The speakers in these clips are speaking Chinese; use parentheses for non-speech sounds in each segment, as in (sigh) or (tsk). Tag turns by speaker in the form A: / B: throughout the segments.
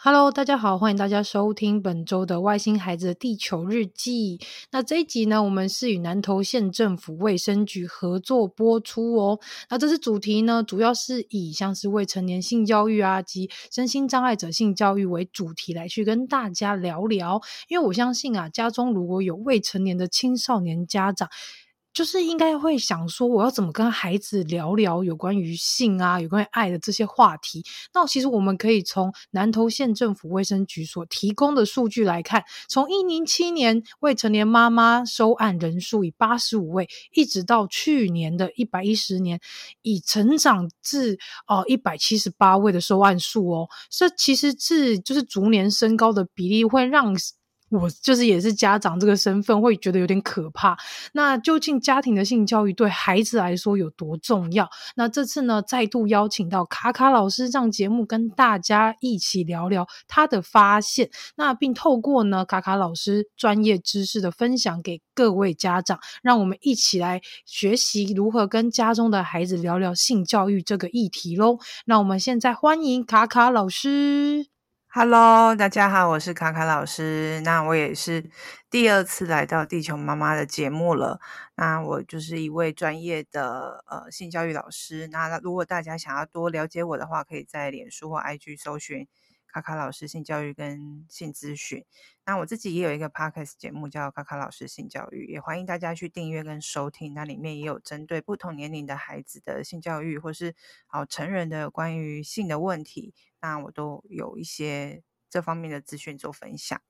A: Hello，大家好，欢迎大家收听本周的外星孩子的地球日记。那这一集呢，我们是与南投县政府卫生局合作播出哦。那这次主题呢，主要是以像是未成年性教育啊及身心障碍者性教育为主题来去跟大家聊聊。因为我相信啊，家中如果有未成年的青少年家长，就是应该会想说，我要怎么跟孩子聊聊有关于性啊、有关于爱的这些话题？那其实我们可以从南投县政府卫生局所提供的数据来看，从一零七年未成年妈妈收案人数以八十五位，一直到去年的一百一十年，已成长至哦一百七十八位的收案数哦。这其实是就是逐年升高的比例，会让。我就是也是家长这个身份，会觉得有点可怕。那究竟家庭的性教育对孩子来说有多重要？那这次呢，再度邀请到卡卡老师上节目，跟大家一起聊聊他的发现。那并透过呢卡卡老师专业知识的分享给各位家长，让我们一起来学习如何跟家中的孩子聊聊性教育这个议题喽。那我们现在欢迎卡卡老师。
B: Hello，大家好，我是卡卡老师。那我也是第二次来到地球妈妈的节目了。那我就是一位专业的呃性教育老师。那如果大家想要多了解我的话，可以在脸书或 IG 搜寻卡卡老师性教育跟性咨询。那我自己也有一个 Podcast 节目叫卡卡老师性教育，也欢迎大家去订阅跟收听。那里面也有针对不同年龄的孩子的性教育，或是好成人的关于性的问题。那我都有一些这方面的资讯做分享。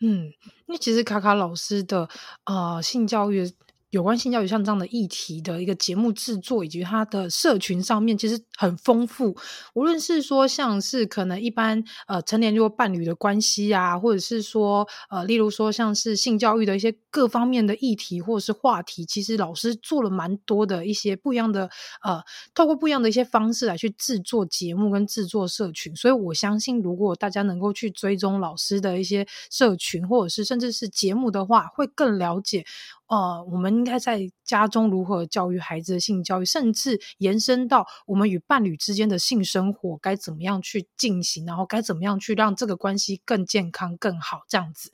A: 嗯，那其实卡卡老师的呃性教育。有关性教育像这样的议题的一个节目制作，以及他的社群上面其实很丰富。无论是说像是可能一般呃成年就伴侣的关系啊，或者是说呃例如说像是性教育的一些各方面的议题或者是话题，其实老师做了蛮多的一些不一样的呃，透过不一样的一些方式来去制作节目跟制作社群。所以我相信，如果大家能够去追踪老师的一些社群，或者是甚至是节目的话，会更了解。呃，我们应该在家中如何教育孩子的性教育，甚至延伸到我们与伴侣之间的性生活该怎么样去进行，然后该怎么样去让这个关系更健康、更好这样子。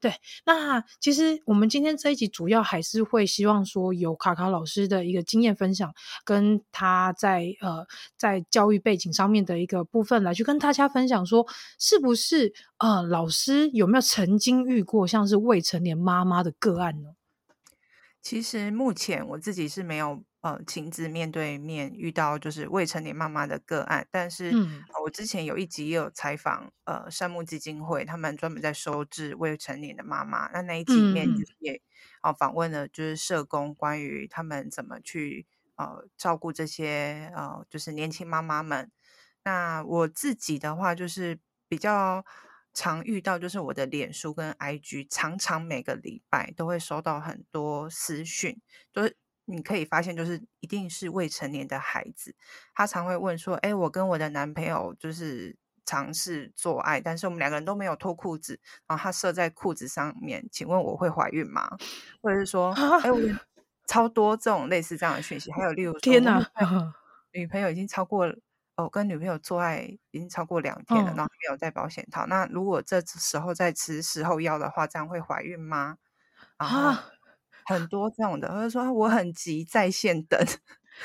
A: 对，那其实我们今天这一集主要还是会希望说，有卡卡老师的一个经验分享，跟他在呃在教育背景上面的一个部分来去跟大家分享，说是不是呃老师有没有曾经遇过像是未成年妈妈的个案呢？
B: 其实目前我自己是没有呃亲自面对面遇到就是未成年妈妈的个案，但是我之前有一集也有采访呃善牧基金会，他们专门在收治未成年的妈妈，那那一集里面就是也啊访问了就是社工关于他们怎么去呃照顾这些呃就是年轻妈妈们。那我自己的话就是比较。常遇到就是我的脸书跟 IG，常常每个礼拜都会收到很多私讯，就是你可以发现，就是一定是未成年的孩子，他常会问说：“哎，我跟我的男朋友就是尝试做爱，但是我们两个人都没有脱裤子，然后他射在裤子上面，请问我会怀孕吗？”或者是说：“哎，我超多这种类似这样的讯息，还有例如说，
A: 天哪，
B: 女朋友已经超过。”哦，跟女朋友做爱已经超过两天了，哦、然后没有戴保险套。那如果这时候再吃事后药的话，这样会怀孕吗？啊，很多这种的，或者说我很急，在线等。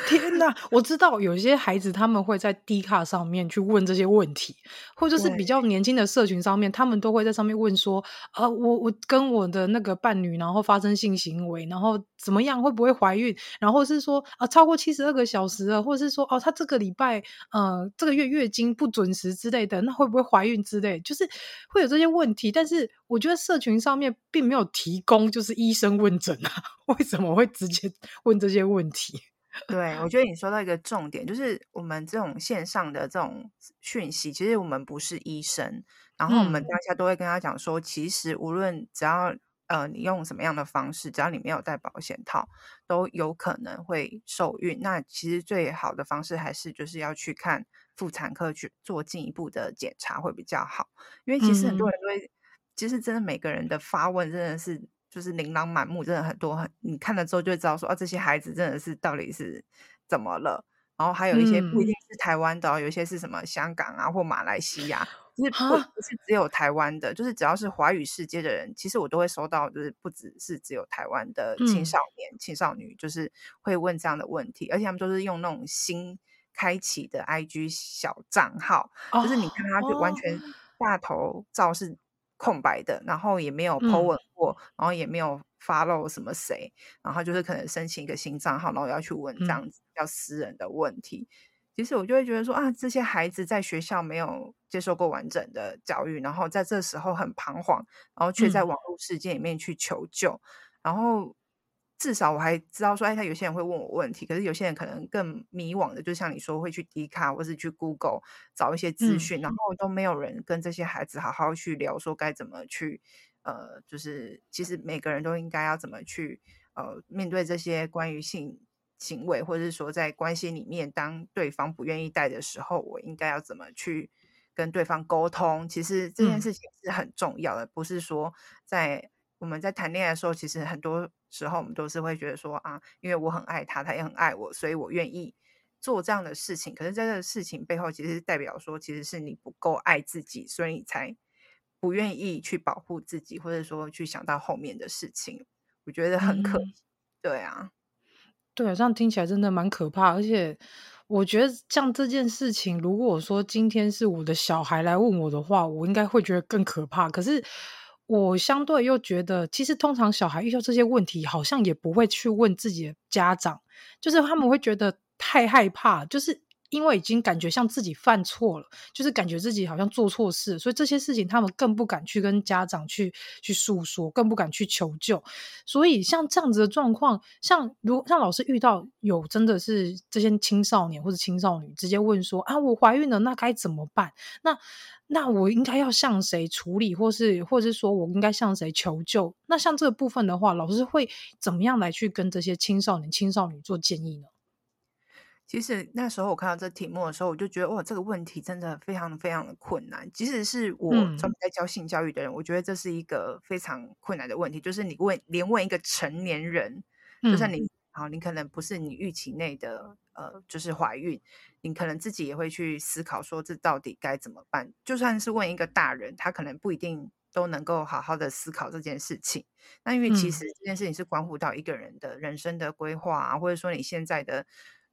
A: 天呐，我知道有些孩子他们会在 D 卡上面去问这些问题，或者是比较年轻的社群上面，他们都会在上面问说：呃，我我跟我的那个伴侣，然后发生性行为，然后怎么样，会不会怀孕？然后是说啊、呃，超过七十二个小时了，或者是说哦，他这个礼拜呃这个月月经不准时之类的，那会不会怀孕之类？就是会有这些问题，但是我觉得社群上面并没有提供就是医生问诊啊，(laughs) 为什么会直接问这些问题？
B: 对，我觉得你说到一个重点，就是我们这种线上的这种讯息，其实我们不是医生，然后我们大家都会跟他讲说，其实无论只要呃你用什么样的方式，只要你没有戴保险套，都有可能会受孕。那其实最好的方式还是就是要去看妇产科去做进一步的检查会比较好，因为其实很多人都会，其实真的每个人的发问真的是。就是琳琅满目，真的很多，很你看了之后就会知道说，啊，这些孩子真的是到底是怎么了？然后还有一些不一定是台湾的，嗯、有一些是什么香港啊或马来西亚，就是不不是只有台湾的，就是只要是华语世界的人，其实我都会收到，就是不只是只有台湾的青少年、嗯、青少女，就是会问这样的问题，而且他们都是用那种新开启的 IG 小账号，哦、就是你看他就完全大头照是空白的，哦、然后也没有 po 文过，嗯、然后也没有 follow 什么谁，然后就是可能申请一个新账号，然后要去问这样子比较私人的问题。嗯、其实我就会觉得说啊，这些孩子在学校没有接受过完整的教育，然后在这时候很彷徨，然后却在网络世界里面去求救，嗯、然后。至少我还知道说，哎，他有些人会问我问题，可是有些人可能更迷惘的，就像你说，会去 D 卡或是去 Google 找一些资讯，嗯、然后都没有人跟这些孩子好好去聊，说该怎么去，呃，就是其实每个人都应该要怎么去，呃，面对这些关于性行为，或者是说在关系里面，当对方不愿意带的时候，我应该要怎么去跟对方沟通？其实这件事情是很重要的，嗯、不是说在。我们在谈恋爱的时候，其实很多时候我们都是会觉得说啊，因为我很爱他，他也很爱我，所以我愿意做这样的事情。可是，在这个事情背后，其实代表说，其实是你不够爱自己，所以你才不愿意去保护自己，或者说去想到后面的事情。我觉得很可，嗯、对啊，
A: 对啊，这样听起来真的蛮可怕。而且，我觉得像这件事情，如果说今天是我的小孩来问我的话，我应该会觉得更可怕。可是。我相对又觉得，其实通常小孩遇到这些问题，好像也不会去问自己的家长，就是他们会觉得太害怕，就是因为已经感觉像自己犯错了，就是感觉自己好像做错事，所以这些事情他们更不敢去跟家长去去诉说，更不敢去求救。所以像这样子的状况，像如像老师遇到有真的是这些青少年或者青少女直接问说啊，我怀孕了，那该怎么办？那那我应该要向谁处理，或是或是说我应该向谁求救？那像这个部分的话，老师会怎么样来去跟这些青少年、青少女做建议呢？
B: 其实那时候我看到这题目的时候，我就觉得哇，这个问题真的非常非常的困难。即使是我专门在教性教育的人，嗯、我觉得这是一个非常困难的问题。就是你问，连问一个成年人，嗯、就算你好，你可能不是你预期内的，呃，就是怀孕。你可能自己也会去思考说，这到底该怎么办？就算是问一个大人，他可能不一定都能够好好的思考这件事情。那因为其实这件事情是关乎到一个人的人生的规划啊，或者说你现在的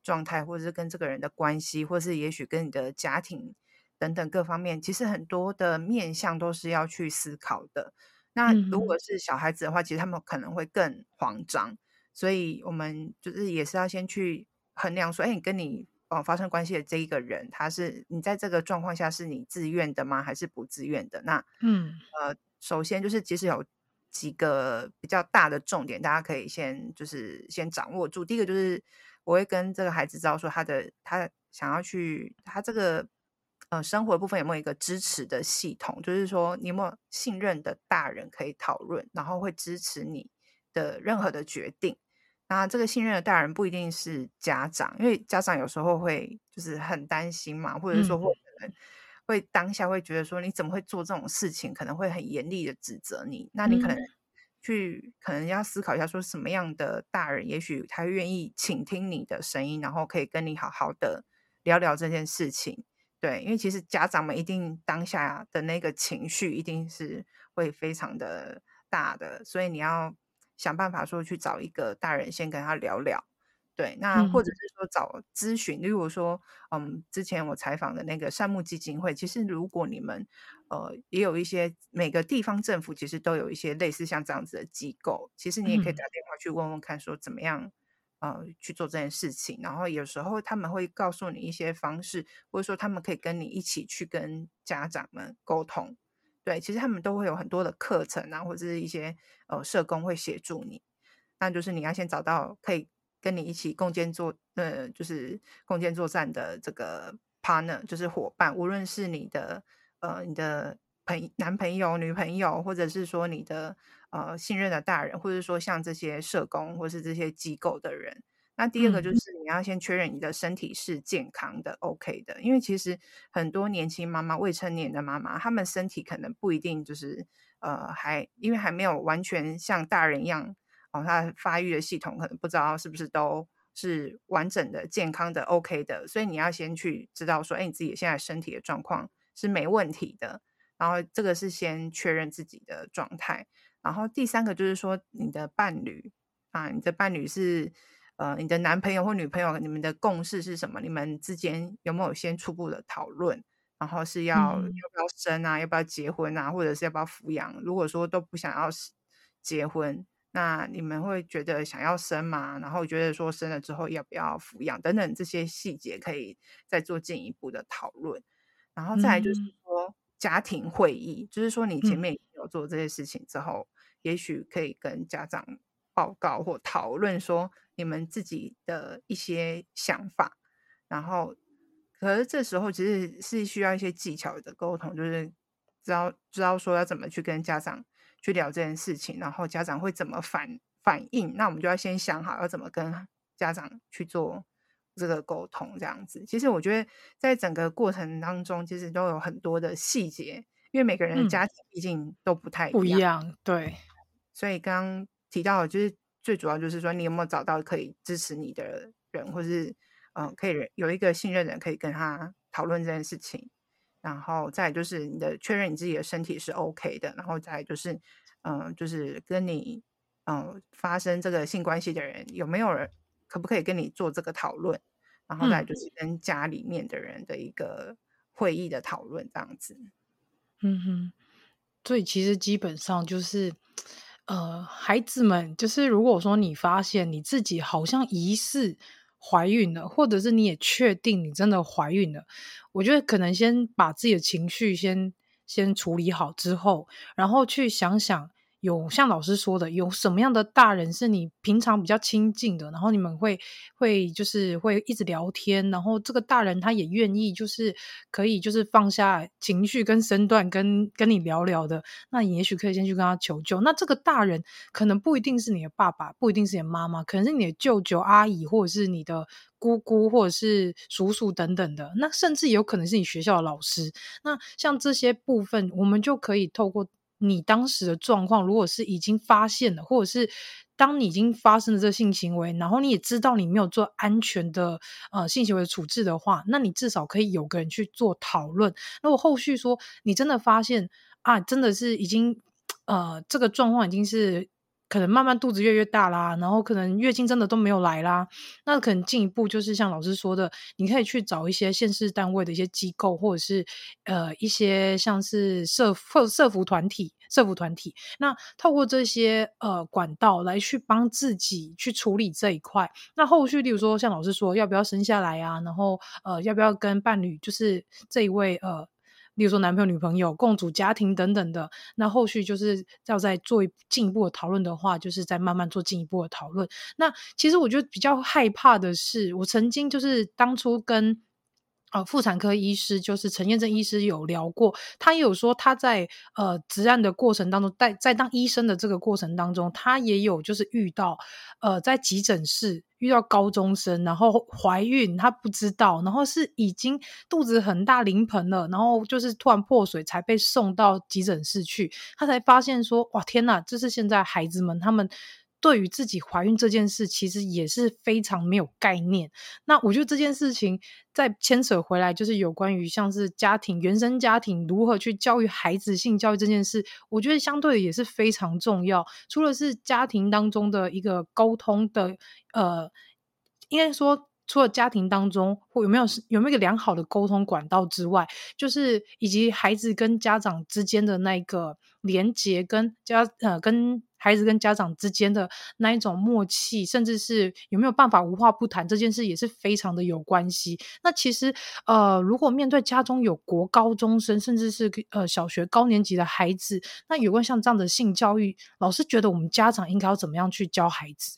B: 状态，或者是跟这个人的关系，或是也许跟你的家庭等等各方面，其实很多的面向都是要去思考的。那如果是小孩子的话，其实他们可能会更慌张，所以我们就是也是要先去衡量说，哎，你跟你。哦，发生关系的这一个人，他是你在这个状况下是你自愿的吗？还是不自愿的？那嗯呃，首先就是其实有几个比较大的重点，大家可以先就是先掌握住。第一个就是我会跟这个孩子知道说，他的他想要去他这个呃生活部分有没有一个支持的系统，就是说你有没有信任的大人可以讨论，然后会支持你的任何的决定。那这个信任的大人不一定是家长，因为家长有时候会就是很担心嘛，或者说会可能会当下会觉得说你怎么会做这种事情，可能会很严厉的指责你。那你可能去可能要思考一下，说什么样的大人，也许他愿意倾听你的声音，然后可以跟你好好的聊聊这件事情。对，因为其实家长们一定当下的那个情绪一定是会非常的大的，所以你要。想办法说去找一个大人先跟他聊聊，对，那或者是说找咨询。例如说，嗯，之前我采访的那个善牧基金会，其实如果你们呃也有一些每个地方政府其实都有一些类似像这样子的机构，其实你也可以打电话去问问看，说怎么样呃去做这件事情。然后有时候他们会告诉你一些方式，或者说他们可以跟你一起去跟家长们沟通。对，其实他们都会有很多的课程啊，或者是一些呃社工会协助你。那就是你要先找到可以跟你一起共建作呃，就是共建作战的这个 partner，就是伙伴。无论是你的呃你的朋男朋友、女朋友，或者是说你的呃信任的大人，或者说像这些社工或是这些机构的人。那第二个就是你要先确认你的身体是健康的、嗯、OK 的，因为其实很多年轻妈妈、未成年的妈妈，她们身体可能不一定就是呃还因为还没有完全像大人一样哦，他发育的系统可能不知道是不是都是完整的、健康的、OK 的，所以你要先去知道说，哎，你自己现在身体的状况是没问题的。然后这个是先确认自己的状态。然后第三个就是说，你的伴侣啊，你的伴侣是呃，你的男朋友或女朋友，你们的共识是什么？你们之间有没有先初步的讨论？然后是要、嗯、要不要生啊？要不要结婚啊？或者是要不要抚养？如果说都不想要结婚。那你们会觉得想要生吗？然后觉得说生了之后要不要抚养等等这些细节可以再做进一步的讨论。然后再来就是说家庭会议，嗯、就是说你前面有做这些事情之后，嗯、也许可以跟家长报告或讨论说你们自己的一些想法。然后，可是这时候其实是需要一些技巧的沟通，就是知道知道说要怎么去跟家长。去聊这件事情，然后家长会怎么反反应？那我们就要先想好要怎么跟家长去做这个沟通，这样子。其实我觉得在整个过程当中，其实都有很多的细节，因为每个人的家庭毕竟都不太一样，嗯、不一样。对，所以刚刚提到的就是最主要就是说，你有没有找到可以支持你的人，或是嗯、呃，可以有一个信任的人可以跟他讨论这件事情。然后再就是你的确认你自己的身体是 OK 的，然后再就是，嗯、呃，就是跟你嗯、呃、发生这个性关系的人有没有人可不可以跟你做这个讨论，然后再就是跟家里面的人的一个会议的讨论这样子。
A: 嗯哼，所以其实基本上就是，呃，孩子们就是如果说你发现你自己好像疑似。怀孕了，或者是你也确定你真的怀孕了，我觉得可能先把自己的情绪先先处理好之后，然后去想想。有像老师说的，有什么样的大人是你平常比较亲近的，然后你们会会就是会一直聊天，然后这个大人他也愿意就是可以就是放下情绪跟身段跟跟你聊聊的，那你也许可以先去跟他求救。那这个大人可能不一定是你的爸爸，不一定是你的妈妈，可能是你的舅舅阿姨，或者是你的姑姑，或者是叔叔等等的。那甚至有可能是你学校的老师。那像这些部分，我们就可以透过。你当时的状况，如果是已经发现了，或者是当你已经发生了这性行为，然后你也知道你没有做安全的呃性行为处置的话，那你至少可以有个人去做讨论。如果后续说你真的发现啊，真的是已经 (tsk) 呃这个状况已经是。可能慢慢肚子越越大啦，然后可能月经真的都没有来啦，那可能进一步就是像老师说的，你可以去找一些县市单位的一些机构，或者是呃一些像是社社社服团体、社服团体，那透过这些呃管道来去帮自己去处理这一块。那后续，例如说像老师说，要不要生下来啊？然后呃要不要跟伴侣，就是这一位呃。例如说男朋友、女朋友共组家庭等等的，那后续就是要再做进一步的讨论的话，就是再慢慢做进一步的讨论。那其实我觉得比较害怕的是，我曾经就是当初跟。呃，妇产科医师就是陈彦正医师有聊过，他也有说他在呃执案的过程当中，在在当医生的这个过程当中，他也有就是遇到呃在急诊室遇到高中生，然后怀孕，他不知道，然后是已经肚子很大临盆了，然后就是突然破水才被送到急诊室去，他才发现说哇天呐，这是现在孩子们他们。对于自己怀孕这件事，其实也是非常没有概念。那我觉得这件事情再牵扯回来，就是有关于像是家庭、原生家庭如何去教育孩子性教育这件事，我觉得相对的也是非常重要。除了是家庭当中的一个沟通的，呃，应该说除了家庭当中或有没有有没有一个良好的沟通管道之外，就是以及孩子跟家长之间的那个连接跟家呃跟。孩子跟家长之间的那一种默契，甚至是有没有办法无话不谈，这件事也是非常的有关系。那其实，呃，如果面对家中有国高中生，甚至是呃小学高年级的孩子，那有关像这样的性教育，老师觉得我们家长应该要怎么样去教孩子？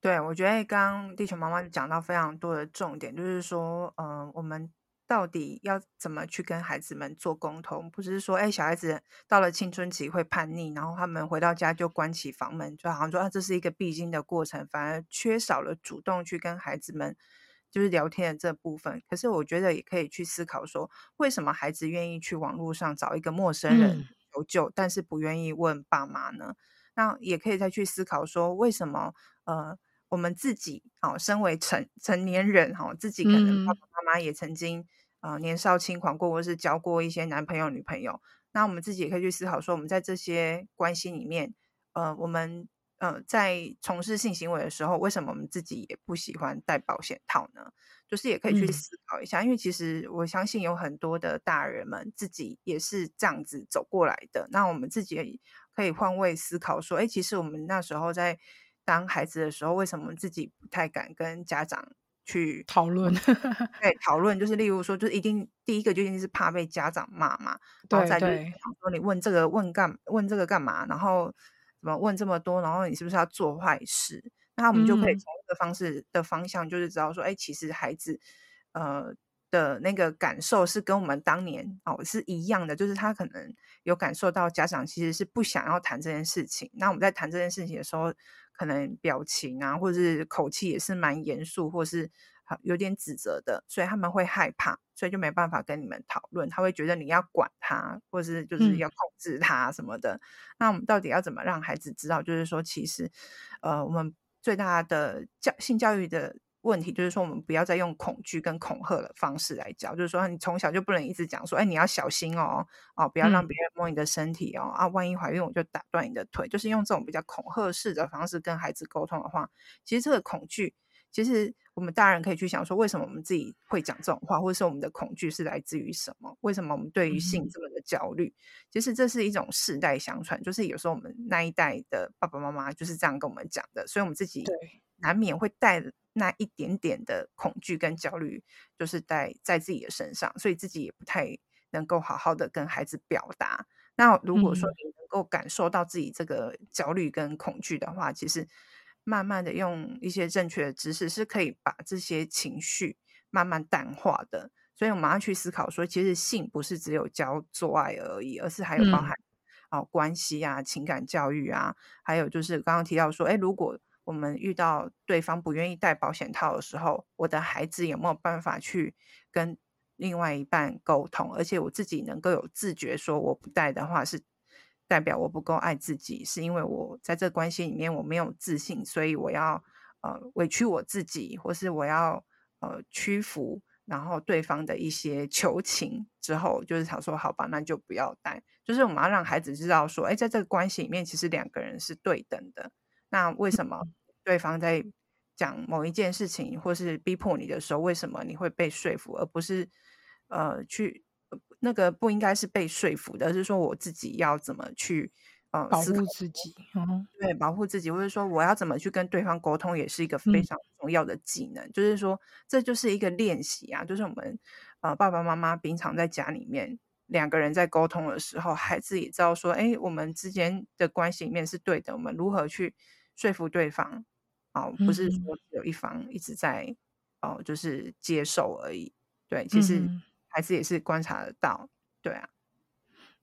B: 对，我觉得刚刚地球妈妈讲到非常多的重点，就是说，嗯、我们。到底要怎么去跟孩子们做沟通？不是说，哎，小孩子到了青春期会叛逆，然后他们回到家就关起房门，就好像说啊，这是一个必经的过程，反而缺少了主动去跟孩子们就是聊天的这部分。可是我觉得也可以去思考说，为什么孩子愿意去网络上找一个陌生人求救，嗯、但是不愿意问爸妈呢？那也可以再去思考说，为什么呃我们自己哦，身为成成年人哈、哦，自己可能爸爸妈妈也曾经、嗯、呃年少轻狂过，或是交过一些男朋友女朋友，那我们自己也可以去思考说，我们在这些关系里面，呃，我们呃在从事性行为的时候，为什么我们自己也不喜欢戴保险套呢？就是也可以去思考一下，嗯、因为其实我相信有很多的大人们自己也是这样子走过来的，那我们自己也可以换位思考说，哎，其实我们那时候在。当孩子的时候，为什么自己不太敢跟家长去
A: 讨论？(laughs)
B: 对，讨论就是例如说，就是一定第一个就一定是怕被家长骂嘛。对对。然后再就是说你问这个问干问这个干嘛？然后怎么问这么多？然后你是不是要做坏事？那我们就可以从这个方式的方向，就是知道说，哎、嗯，其实孩子呃的那个感受是跟我们当年哦是一样的，就是他可能有感受到家长其实是不想要谈这件事情。那我们在谈这件事情的时候。可能表情啊，或者是口气也是蛮严肃，或是有点指责的，所以他们会害怕，所以就没办法跟你们讨论。他会觉得你要管他，或是就是要控制他什么的。嗯、那我们到底要怎么让孩子知道？就是说，其实，呃，我们最大的教性教育的。问题就是说，我们不要再用恐惧跟恐吓的方式来教，就是说，你从小就不能一直讲说，哎，你要小心哦，哦，不要让别人摸你的身体哦，嗯、啊，万一怀孕我就打断你的腿，就是用这种比较恐吓式的方式跟孩子沟通的话，其实这个恐惧，其实我们大人可以去想说，为什么我们自己会讲这种话，或者是我们的恐惧是来自于什么？为什么我们对于性这么的焦虑？嗯、其实这是一种世代相传，就是有时候我们那一代的爸爸妈妈就是这样跟我们讲的，所以我们自己难免会带。那一点点的恐惧跟焦虑，就是在在自己的身上，所以自己也不太能够好好的跟孩子表达。那如果说你能够感受到自己这个焦虑跟恐惧的话，其实慢慢的用一些正确的知识，是可以把这些情绪慢慢淡化的。所以我们要去思考说，其实性不是只有教做爱而已，而是还有包含哦、关系啊、情感教育啊，还有就是刚刚提到说，哎，如果我们遇到对方不愿意戴保险套的时候，我的孩子有没有办法去跟另外一半沟通？而且我自己能够有自觉，说我不戴的话是代表我不够爱自己，是因为我在这关系里面我没有自信，所以我要呃委屈我自己，或是我要呃屈服，然后对方的一些求情之后，就是想说好吧，那就不要戴。就是我们要让孩子知道说，哎，在这个关系里面，其实两个人是对等的。那为什么对方在讲某一件事情，或是逼迫你的时候，为什么你会被说服，而不是呃去那个不应该是被说服的，而是说我自己要怎么去呃
A: 保护自己，
B: 嗯，对，保护自己，或者说我要怎么去跟对方沟通，也是一个非常重要的技能。嗯、就是说，这就是一个练习啊，就是我们呃爸爸妈妈平常在家里面两个人在沟通的时候，孩子也知道说，哎，我们之间的关系里面是对的，我们如何去。说服对方，哦，不是说有一方一直在、嗯、哦，就是接受而已。对，其实孩子也是观察得到。嗯、对啊，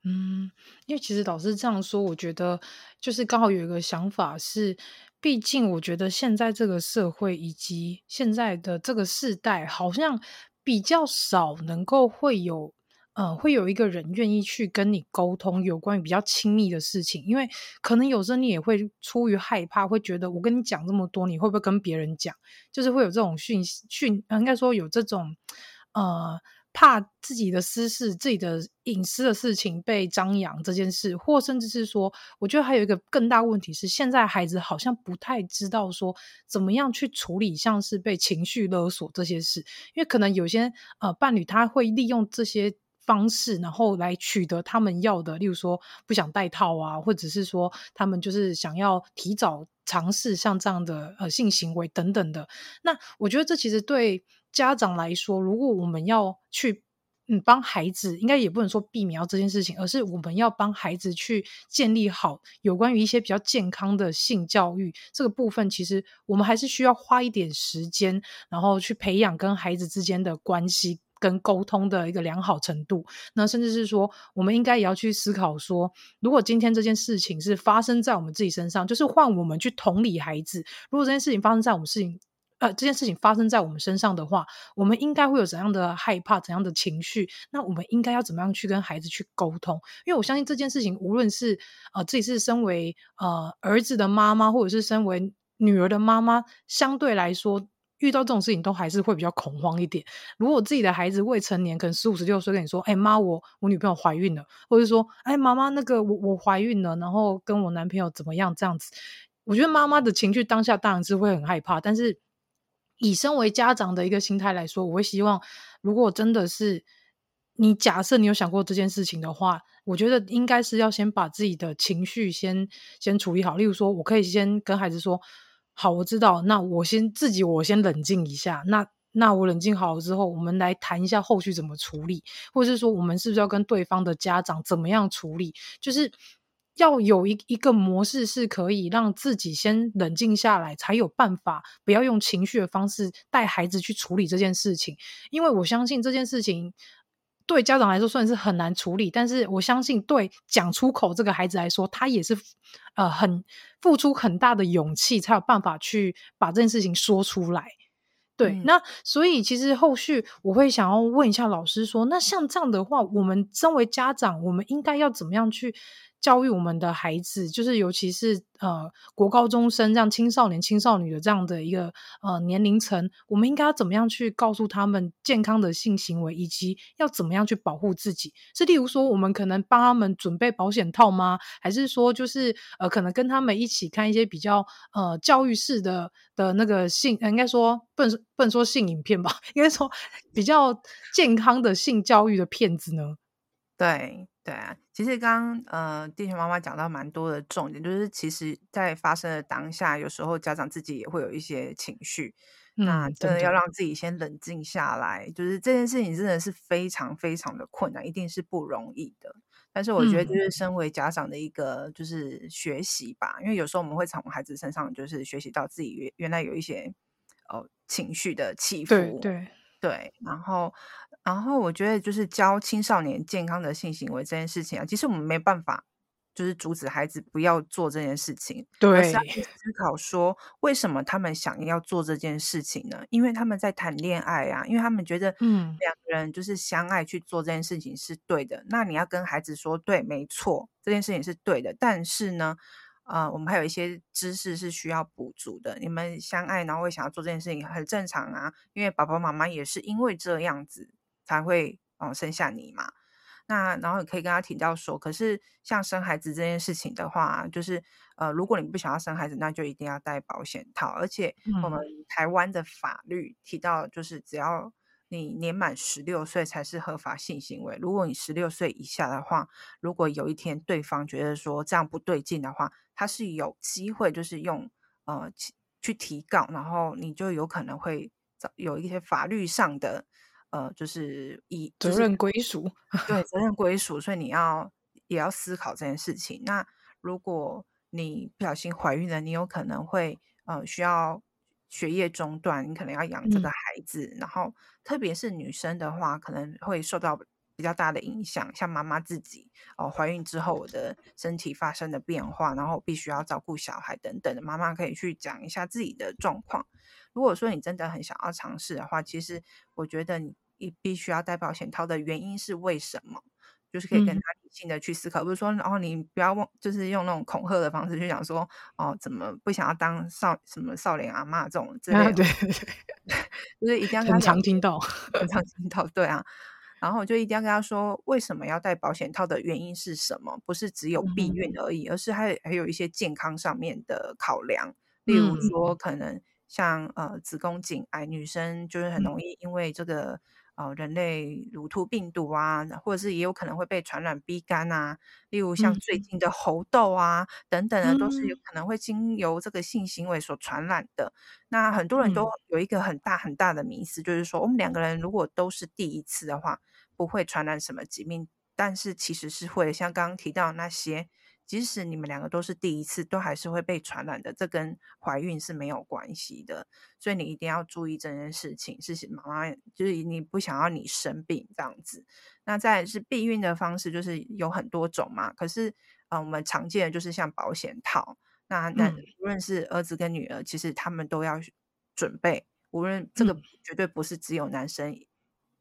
A: 嗯，因为其实老师这样说，我觉得就是刚好有一个想法是，毕竟我觉得现在这个社会以及现在的这个世代，好像比较少能够会有。嗯，会有一个人愿意去跟你沟通有关于比较亲密的事情，因为可能有时候你也会出于害怕，会觉得我跟你讲这么多，你会不会跟别人讲？就是会有这种讯讯，应该说有这种呃，怕自己的私事、自己的隐私的事情被张扬这件事，或甚至是说，我觉得还有一个更大问题是，现在孩子好像不太知道说怎么样去处理像是被情绪勒索这些事，因为可能有些呃伴侣他会利用这些。方式，然后来取得他们要的，例如说不想戴套啊，或者是说他们就是想要提早尝试像这样的呃性行为等等的。那我觉得这其实对家长来说，如果我们要去嗯帮孩子，应该也不能说避免这件事情，而是我们要帮孩子去建立好有关于一些比较健康的性教育这个部分，其实我们还是需要花一点时间，然后去培养跟孩子之间的关系。跟沟通的一个良好程度，那甚至是说，我们应该也要去思考说，如果今天这件事情是发生在我们自己身上，就是换我们去同理孩子。如果这件事情发生在我们事情，呃，这件事情发生在我们身上的话，我们应该会有怎样的害怕、怎样的情绪？那我们应该要怎么样去跟孩子去沟通？因为我相信这件事情，无论是呃自己是身为呃儿子的妈妈，或者是身为女儿的妈妈相对来说。遇到这种事情都还是会比较恐慌一点。如果自己的孩子未成年，可能十五十六岁跟你说：“哎妈，我我女朋友怀孕了。”或者说：“哎妈妈，那个我我怀孕了，然后跟我男朋友怎么样？”这样子，我觉得妈妈的情绪当下当然是会很害怕。但是以身为家长的一个心态来说，我会希望，如果真的是你假设你有想过这件事情的话，我觉得应该是要先把自己的情绪先先处理好。例如说，我可以先跟孩子说。好，我知道。那我先自己，我先冷静一下。那那我冷静好了之后，我们来谈一下后续怎么处理，或者是说，我们是不是要跟对方的家长怎么样处理？就是要有一一个模式，是可以让自己先冷静下来，才有办法不要用情绪的方式带孩子去处理这件事情。因为我相信这件事情。对家长来说算是很难处理，但是我相信对讲出口这个孩子来说，他也是呃很付出很大的勇气，才有办法去把这件事情说出来。对，嗯、那所以其实后续我会想要问一下老师说，那像这样的话，我们身为家长，我们应该要怎么样去教育我们的孩子，就是尤其是呃国高中生这样青少年、青少女的这样的一个呃年龄层，我们应该要怎么样去告诉他们健康的性行为，以及要怎么样去保护自己？是例如说，我们可能帮他们准备保险套吗？还是说，就是呃可能跟他们一起看一些比较呃教育式的的那个性，应该说不能不能说性影片吧？(laughs) 应该说比较健康的性教育的片子呢？
B: 对。对啊，其实刚刚呃，地球妈妈讲到蛮多的重点，就是其实在发生的当下，有时候家长自己也会有一些情绪，嗯、那真的要让自己先冷静下来。就是这件事情真的是非常非常的困难，一定是不容易的。但是我觉得，就是身为家长的一个就是学习吧，嗯、因为有时候我们会从孩子身上就是学习到自己原原来有一些呃情绪的起伏，
A: 对对
B: 对，然后。然后我觉得，就是教青少年健康的性行为这件事情啊，其实我们没办法，就是阻止孩子不要做这件事情。
A: 对，
B: 而是要去思考说，为什么他们想要做这件事情呢？因为他们在谈恋爱啊，因为他们觉得，嗯，两个人就是相爱去做这件事情是对的。嗯、那你要跟孩子说，对，没错，这件事情是对的。但是呢，呃，我们还有一些知识是需要补足的。你们相爱，然后会想要做这件事情，很正常啊。因为爸爸妈妈也是因为这样子。才会嗯生下你嘛，那然后你可以跟他提到说，可是像生孩子这件事情的话，就是呃，如果你不想要生孩子，那就一定要戴保险套。而且我们台湾的法律提到，就是只要你年满十六岁才是合法性行为。如果你十六岁以下的话，如果有一天对方觉得说这样不对劲的话，他是有机会就是用呃去提告，然后你就有可能会找有一些法律上的。呃，就是以、就是、
A: 责任归属，(laughs)
B: 对，责任归属，所以你要也要思考这件事情。那如果你不小心怀孕了，你有可能会呃需要学业中断，你可能要养这个孩子，嗯、然后特别是女生的话，可能会受到比较大的影响。像妈妈自己哦、呃，怀孕之后我的身体发生的变化，然后必须要照顾小孩等等的，妈妈可以去讲一下自己的状况。如果说你真的很想要尝试的话，其实我觉得你。你必须要戴保险套的原因是为什么？就是可以跟他理性的去思考，嗯、不是说，然后你不要忘，就是用那种恐吓的方式去讲说，哦，怎么不想要当少什么少年阿妈这种之类的，啊、对，(laughs) 就是一定要很常听到，很常听到，对啊，然后就一定要跟他说，为什么要戴保险套的原因是什么？不是只有避孕而已，嗯、而是还还有一些健康上面的考量，例如说可能像呃子宫颈癌，女生就是很容易因为这个。嗯呃，人类乳突病毒啊，或者是也有可能会被传染 B 肝啊，例如像最近的猴痘啊、嗯、等等的，都是有可能会经由这个性行为所传染的。嗯、那很多人都有一个很大很大的迷思，嗯、就是说我们两个人如果都是第一次的话，不会传染什么疾病，但是其实是会，像刚刚提到那些。即使你们两个都是第一次，都还是会被传染的，这跟怀孕是没有关系的，所以你一定要注意这件事情。是妈妈，就是你不想要你生病这样子。那再来是避孕的方式，就是有很多种嘛。可是，呃，我们常见的就是像保险套。那那无论是儿子跟女儿，其实他们都要准备。无论这个绝对不是只有男生。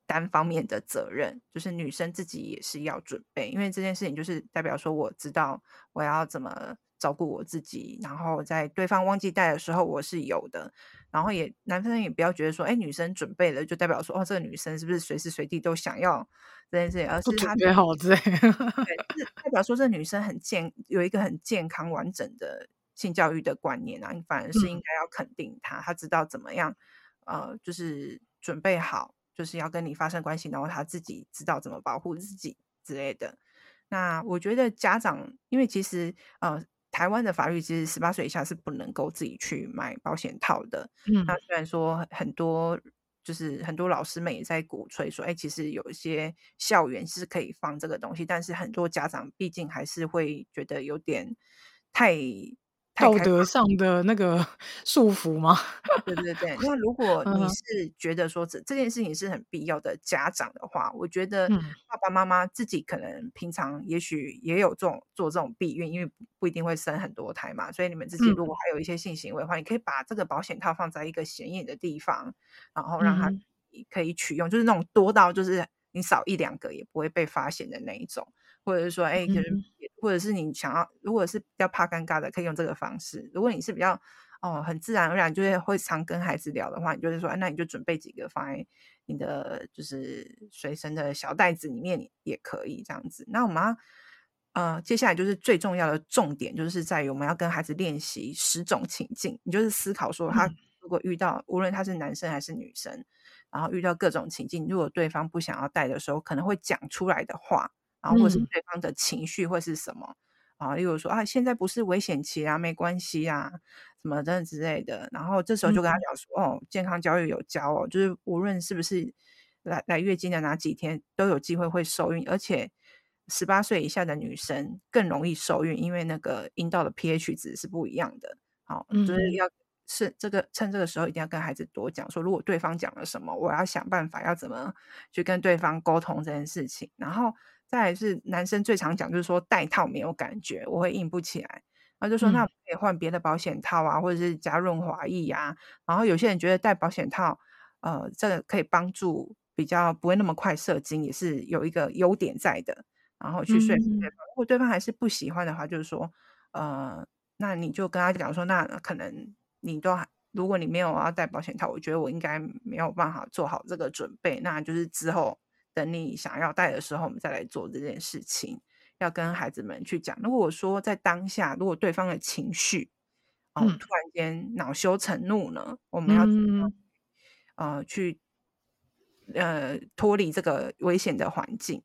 B: 单方面的责任，就是女生自己也是要准备，因为这件事情就是代表说，我知道我要怎么照顾我自己，然后在对方忘记带的时候，我是有的。然后也男生也不要觉得说，哎，女生准备了就代表说，哦，这个女生是不是随时随地都想要这件事情，而是她
A: 准备好对，
B: 是代表说这女生很健，有一个很健康完整的性教育的观念啊，你反而是应该要肯定她，她、嗯、知道怎么样，呃，就是准备好，就是要跟你发生关系，然后他自己知道怎么保护自己之类的。那我觉得家长，因为其实呃。台湾的法律其实十八岁以下是不能够自己去买保险套的。嗯，那虽然说很多就是很多老师们也在鼓吹说，哎，其实有一些校园是可以放这个东西，但是很多家长毕竟还是会觉得有点太。
A: 道德上的那个 (laughs) 束缚吗？(laughs)
B: 对对对。那如果你是觉得说这这件事情是很必要的家长的话，我觉得爸爸妈妈自己可能平常也许也有这种做这种避孕，因为不一定会生很多胎嘛。所以你们自己如果还有一些性行为的话，你可以把这个保险套放在一个显眼的地方，然后让他可以取用，就是那种多到就是你少一两个也不会被发现的那一种。或者是说，哎，就是，或者是你想要，如果是比较怕尴尬的，可以用这个方式。如果你是比较哦，很自然而然，就是会常跟孩子聊的话，你就是说，那你就准备几个放在你的就是随身的小袋子里面也可以这样子。那我们要呃，接下来就是最重要的重点，就是在于我们要跟孩子练习十种情境。你就是思考说，他如果遇到，无论他是男生还是女生，然后遇到各种情境，如果对方不想要带的时候，可能会讲出来的话。然后或是对方的情绪会是什么、嗯、啊？例如说啊，现在不是危险期啊，没关系啊，什么等等之类的。然后这时候就跟他讲说，嗯、哦，健康教育有教哦，就是无论是不是来来月经的哪几天，都有机会会受孕，而且十八岁以下的女生更容易受孕，因为那个阴道的 pH 值是不一样的。好，就是要是这个趁这个时候一定要跟孩子多讲说，如果对方讲了什么，我要想办法要怎么去跟对方沟通这件事情，然后。再来是男生最常讲，就是说戴套没有感觉，我会硬不起来。然后就说那可以换别的保险套啊，或者是加润滑液呀。然后有些人觉得戴保险套，呃，这个可以帮助比较不会那么快射精，也是有一个优点在的。然后去说服对方，如果对方还是不喜欢的话，就是说，呃，那你就跟他讲说，那可能你都还，如果你没有要戴保险套，我觉得我应该没有办法做好这个准备，那就是之后。等你想要带的时候，我们再来做这件事情。要跟孩子们去讲。如果说在当下，如果对方的情绪哦、嗯、突然间恼羞成怒呢，我们要、嗯、呃去呃脱离这个危险的环境，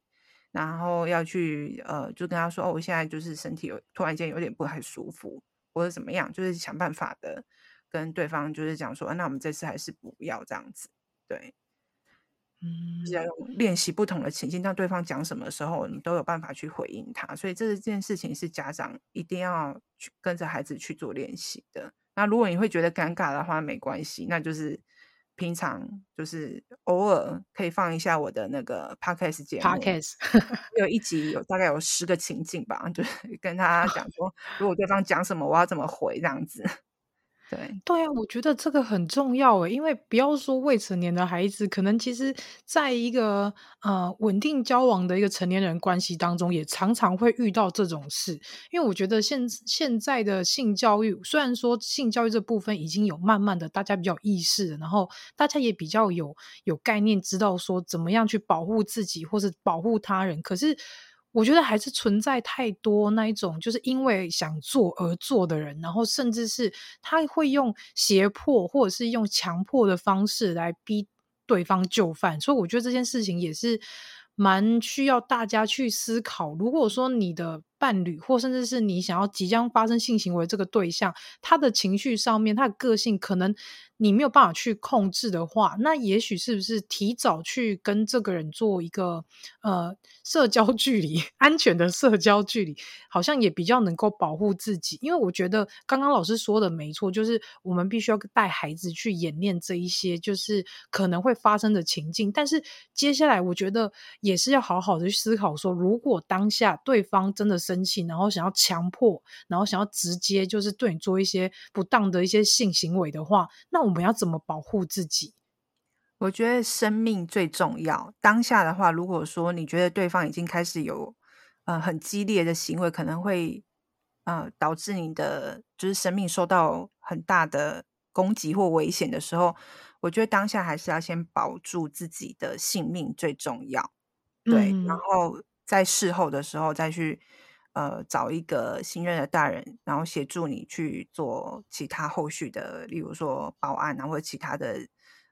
B: 然后要去呃就跟他说哦，我现在就是身体有突然间有点不太舒服，或者怎么样，就是想办法的跟对方就是讲说，那我们这次还是不要这样子，对。嗯，要用练习不同的情境，当对方讲什么的时候，你都有办法去回应他。所以这件事情是家长一定要去跟着孩子去做练习的。那如果你会觉得尴尬的话，没关系，那就是平常就是偶尔可以放一下我的那个 podcast 节目。
A: podcast
B: 有一集有大概有十个情境吧，就是跟他讲说，如果对方讲什么，我要怎么回这样子。对
A: 对啊，我觉得这个很重要诶，因为不要说未成年的孩子，可能其实在一个呃稳定交往的一个成年人关系当中，也常常会遇到这种事。因为我觉得现现在的性教育，虽然说性教育这部分已经有慢慢的大家比较意识，然后大家也比较有有概念，知道说怎么样去保护自己或是保护他人，可是。我觉得还是存在太多那一种，就是因为想做而做的人，然后甚至是他会用胁迫或者是用强迫的方式来逼对方就范，所以我觉得这件事情也是蛮需要大家去思考。如果说你的伴侣或甚至是你想要即将发生性行为这个对象，他的情绪上面，他的个性可能。你没有办法去控制的话，那也许是不是提早去跟这个人做一个呃社交 (laughs) 距离，安全的社交距离，好像也比较能够保护自己。因为我觉得刚刚老师说的没错，就是我们必须要带孩子去演练这一些就是可能会发生的情境。但是接下来我觉得也是要好好的去思考说，如果当下对方真的是生气，然后想要强迫，然后想要直接就是对你做一些不当的一些性行为的话，那。我们要怎么保护自己？
B: 我觉得生命最重要。当下的话，如果说你觉得对方已经开始有呃很激烈的行为，可能会呃导致你的就是生命受到很大的攻击或危险的时候，我觉得当下还是要先保住自己的性命最重要。对，嗯、然后在事后的时候再去。呃，找一个信任的大人，然后协助你去做其他后续的，例如说报案啊，或者其他的，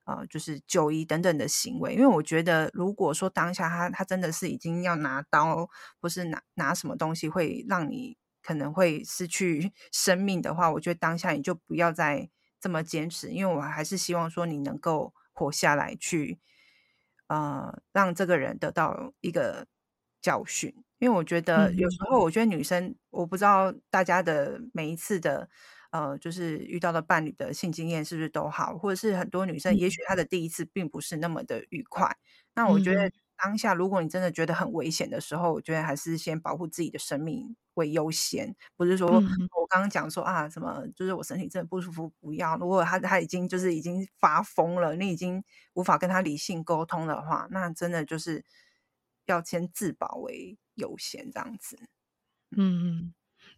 B: 呃，就是就医等等的行为。因为我觉得，如果说当下他他真的是已经要拿刀，或是拿拿什么东西会让你可能会失去 (laughs) 生命的话，我觉得当下你就不要再这么坚持，因为我还是希望说你能够活下来，去呃让这个人得到一个教训。因为我觉得有时候，我觉得女生，我不知道大家的每一次的，呃，就是遇到的伴侣的性经验是不是都好，或者是很多女生，也许她的第一次并不是那么的愉快。那我觉得当下，如果你真的觉得很危险的时候，我觉得还是先保护自己的生命为优先，不是说我刚刚讲说啊，什么就是我身体真的不舒服，不要。如果他他已经就是已经发疯了，你已经无法跟他理性沟通的话，那真的就是要先自保为。优先这样子，
A: 嗯，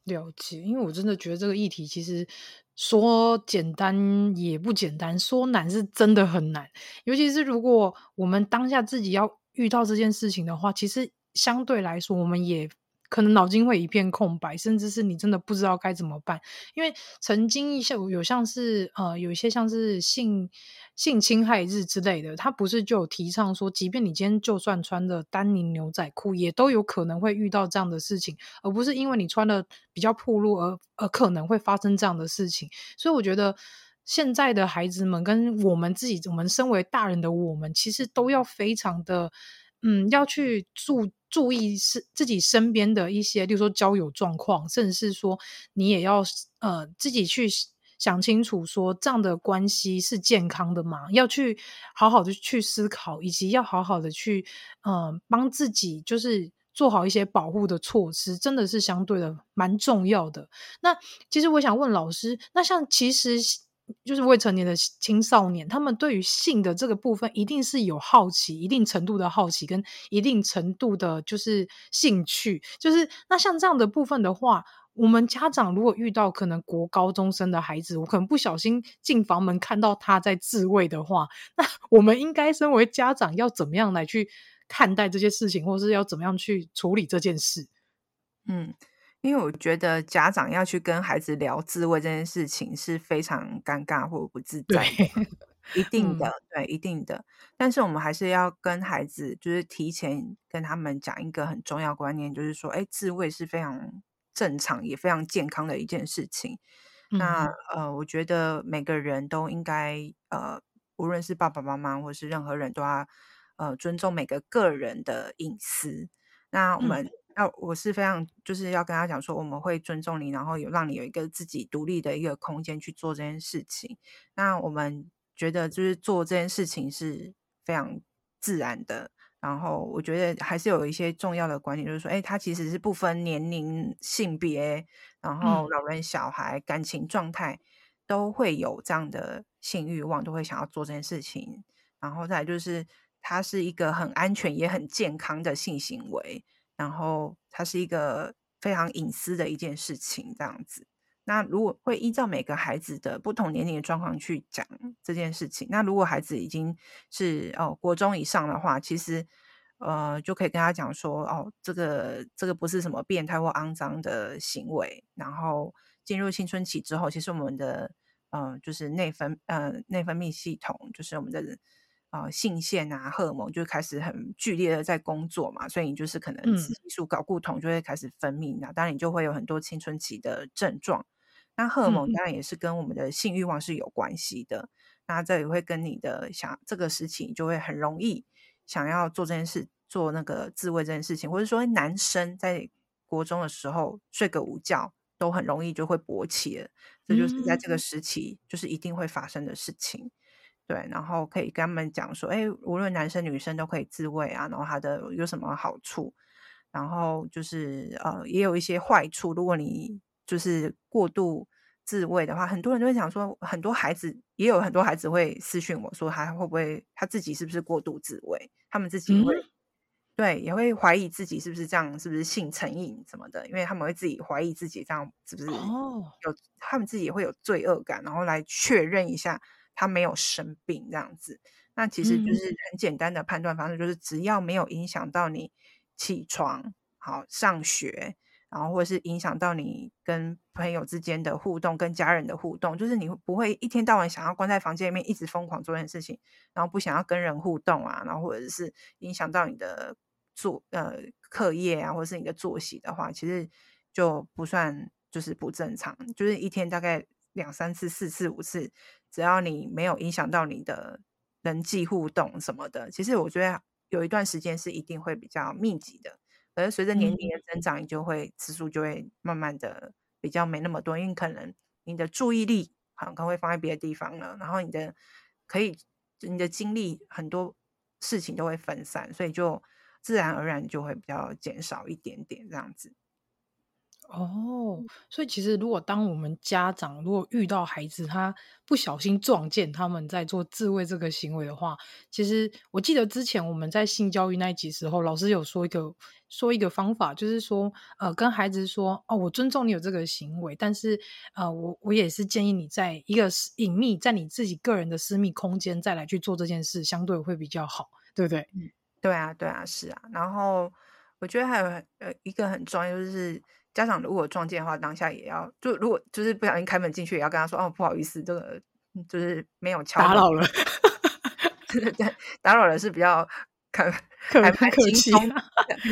A: 了解。因为我真的觉得这个议题其实说简单也不简单，说难是真的很难。尤其是如果我们当下自己要遇到这件事情的话，其实相对来说，我们也。可能脑筋会一片空白，甚至是你真的不知道该怎么办。因为曾经一些有像是呃，有一些像是性性侵害日之类的，他不是就有提倡说，即便你今天就算穿着丹宁牛仔裤，也都有可能会遇到这样的事情，而不是因为你穿的比较暴露而而可能会发生这样的事情。所以我觉得现在的孩子们跟我们自己，我们身为大人的我们，其实都要非常的。嗯，要去注注意是自己身边的一些，例如说交友状况，甚至是说你也要呃自己去想清楚，说这样的关系是健康的吗？要去好好的去思考，以及要好好的去呃帮自己，就是做好一些保护的措施，真的是相对的蛮重要的。那其实我想问老师，那像其实。就是未成年的青少年，他们对于性的这个部分，一定是有好奇，一定程度的好奇，跟一定程度的，就是兴趣。就是那像这样的部分的话，我们家长如果遇到可能国高中生的孩子，我可能不小心进房门看到他在自慰的话，那 (laughs) 我们应该身为家长要怎么样来去看待这些事情，或是要怎么样去处理这件事？
B: 嗯。因为我觉得家长要去跟孩子聊自慰这件事情是非常尴尬或不自在的，一定的，对，一定的。但是我们还是要跟孩子，就是提前跟他们讲一个很重要观念，就是说，哎，自慰是非常正常也非常健康的一件事情。嗯、那呃，我觉得每个人都应该呃，无论是爸爸妈妈或是任何人都要呃尊重每个个人的隐私。那我们。嗯那我是非常就是要跟他讲说，我们会尊重你，然后有让你有一个自己独立的一个空间去做这件事情。那我们觉得就是做这件事情是非常自然的。然后我觉得还是有一些重要的观点，就是说，哎，他其实是不分年龄、性别，然后老人、小孩、感情状态都会有这样的性欲望，都会想要做这件事情。然后再来就是，它是一个很安全也很健康的性行为。然后它是一个非常隐私的一件事情，这样子。那如果会依照每个孩子的不同年龄的状况去讲这件事情，那如果孩子已经是哦国中以上的话，其实呃就可以跟他讲说哦，这个这个不是什么变态或肮脏的行为。然后进入青春期之后，其实我们的呃就是内分呃内分泌系统，就是我们的。啊、呃，性腺啊，荷尔蒙就开始很剧烈的在工作嘛，所以你就是可能雌激素、睾固酮就会开始分泌，那、嗯、当然你就会有很多青春期的症状。那荷尔蒙当然也是跟我们的性欲望是有关系的，嗯、那这也会跟你的想这个时期你就会很容易想要做这件事，做那个自慰这件事情，或者说男生在国中的时候睡个午觉都很容易就会勃起了，这就是在这个时期就是一定会发生的事情。对，然后可以跟他们讲说，哎，无论男生女生都可以自慰啊，然后它的有什么好处，然后就是呃，也有一些坏处。如果你就是过度自慰的话，很多人都会想说，很多孩子也有很多孩子会私讯我说，他会不会他自己是不是过度自慰？他们自己会对，也会怀疑自己是不是这样，是不是性成瘾什么的，因为他们会自己怀疑自己这样是不是有，oh. 他们自己也会有罪恶感，然后来确认一下他没有生病这样子。那其实就是很简单的判断方式，就是只要没有影响到你起床、好上学，然后或者是影响到你跟朋友之间的互动、跟家人的互动，就是你不会一天到晚想要关在房间里面一直疯狂做这件事情，然后不想要跟人互动啊，然后或者是影响到你的。做呃课业啊，或者是你的作息的话，其实就不算就是不正常，就是一天大概两三次、四次、五次，只要你没有影响到你的人际互动什么的，其实我觉得有一段时间是一定会比较密集的。可是随着年龄的增长，你就会次数就会慢慢的比较没那么多，因为可能你的注意力可能会放在别的地方了，然后你的可以你的精力很多事情都会分散，所以就。自然而然就会比较减少一点点这样子。
A: 哦，所以其实如果当我们家长如果遇到孩子他不小心撞见他们在做自慰这个行为的话，其实我记得之前我们在性教育那一集时候，老师有说一个说一个方法，就是说呃跟孩子说哦，我尊重你有这个行为，但是呃我我也是建议你在一个隐秘在你自己个人的私密空间再来去做这件事，相对会比较好，对不对？嗯。
B: 对啊，对啊，是啊。然后我觉得还有呃一个很重要，就是家长如果撞见的话，当下也要就如果就是不小心开门进去，也要跟他说哦，不好意思，这个就是没有敲。
A: 打扰了。
B: 对对对，打扰了是比较可 (laughs) 还蛮轻松，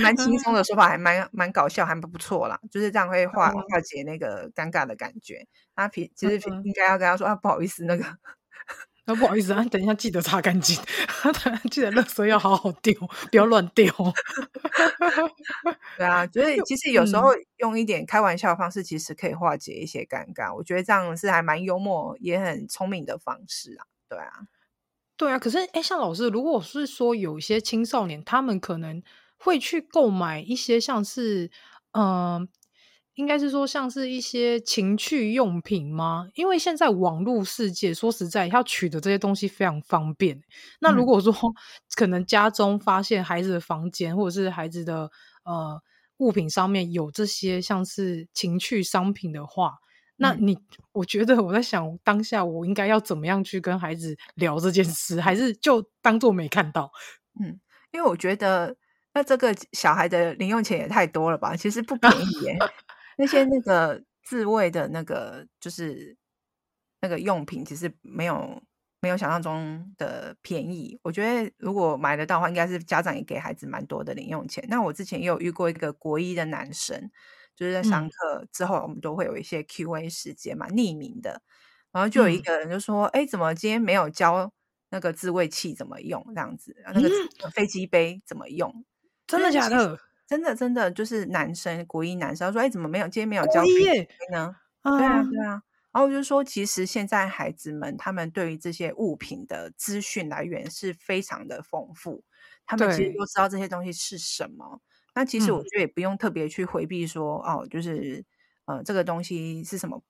B: 蛮轻松的说法，还蛮蛮搞笑，还不不错啦。就是这样会化化解那个尴尬的感觉。他平其实应该要跟他说啊，不好意思，那个。
A: 那、啊、(laughs) 不好意思啊，等一下记得擦干净，(laughs) 记得垃圾要好好丢，不要乱丢。
B: 对啊，所以其实有时候用一点开玩笑的方式，其实可以化解一些尴尬。嗯、我觉得这样是还蛮幽默，也很聪明的方式啊。对啊，
A: 对啊。可是，哎，像老师，如果是说有一些青少年，他们可能会去购买一些像是，嗯、呃。应该是说，像是一些情趣用品吗？因为现在网络世界，说实在，要取得这些东西非常方便。那如果说可能家中发现孩子的房间或者是孩子的呃物品上面有这些像是情趣商品的话，那你我觉得我在想，当下我应该要怎么样去跟孩子聊这件事，还是就当做没看到？
B: 嗯，因为我觉得那这个小孩的零用钱也太多了吧？其实不便宜耶。那些那个自慰的那个就是那个用品，其实没有没有想象中的便宜。我觉得如果买得到的话，应该是家长也给孩子蛮多的零用钱。那我之前也有遇过一个国一的男生，就是在上课之后，我们都会有一些 Q&A 时间嘛，匿名的。然后就有一个人就说：“哎、嗯，怎么今天没有教那个自慰器怎么用？这样子，那个飞机杯怎么用？嗯、
A: 真的假的？”
B: 真的，真的就是男生，国一男生他说：“哎，怎么没有？今天没有教 PK 呢？”啊对啊，对啊。然后我就说，其实现在孩子们他们对于这些物品的资讯来源是非常的丰富，他们其实都知道这些东西是什么。那其实我觉得也不用特别去回避说，嗯、哦，就是呃，这个东西是什么，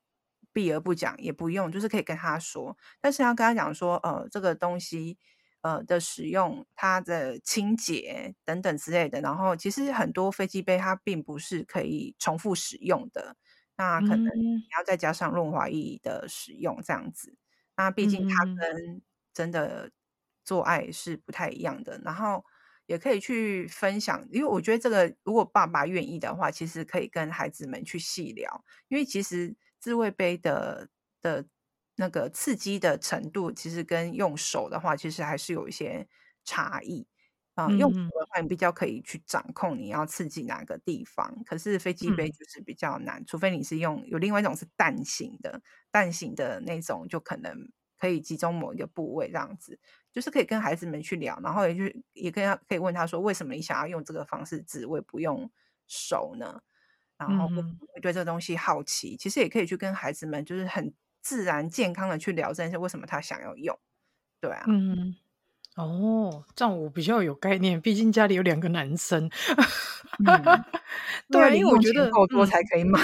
B: 避而不讲也不用，就是可以跟他说，但是要跟他讲说，呃，这个东西。呃的使用，它的清洁等等之类的，然后其实很多飞机杯它并不是可以重复使用的，那可能你要再加上润滑液的使用这样子，那毕竟它跟真的做爱是不太一样的，然后也可以去分享，因为我觉得这个如果爸爸愿意的话，其实可以跟孩子们去细聊，因为其实自慰杯的的。那个刺激的程度，其实跟用手的话，其实还是有一些差异啊、呃。用手的话，你比较可以去掌控你要刺激哪个地方，可是飞机杯就是比较难，嗯、除非你是用有另外一种是蛋形的，蛋形的那种就可能可以集中某一个部位这样子，就是可以跟孩子们去聊，然后也就也可以可以问他说，为什么你想要用这个方式自慰不用手呢？然后会对这个东西好奇，其实也可以去跟孩子们就是很。自然健康的去聊这些，为什么他想要用？对啊，
A: 嗯，哦，这样我比较有概念，毕竟家里有两个男生，
B: 嗯、对，(laughs) 因为我觉得够多才可以买，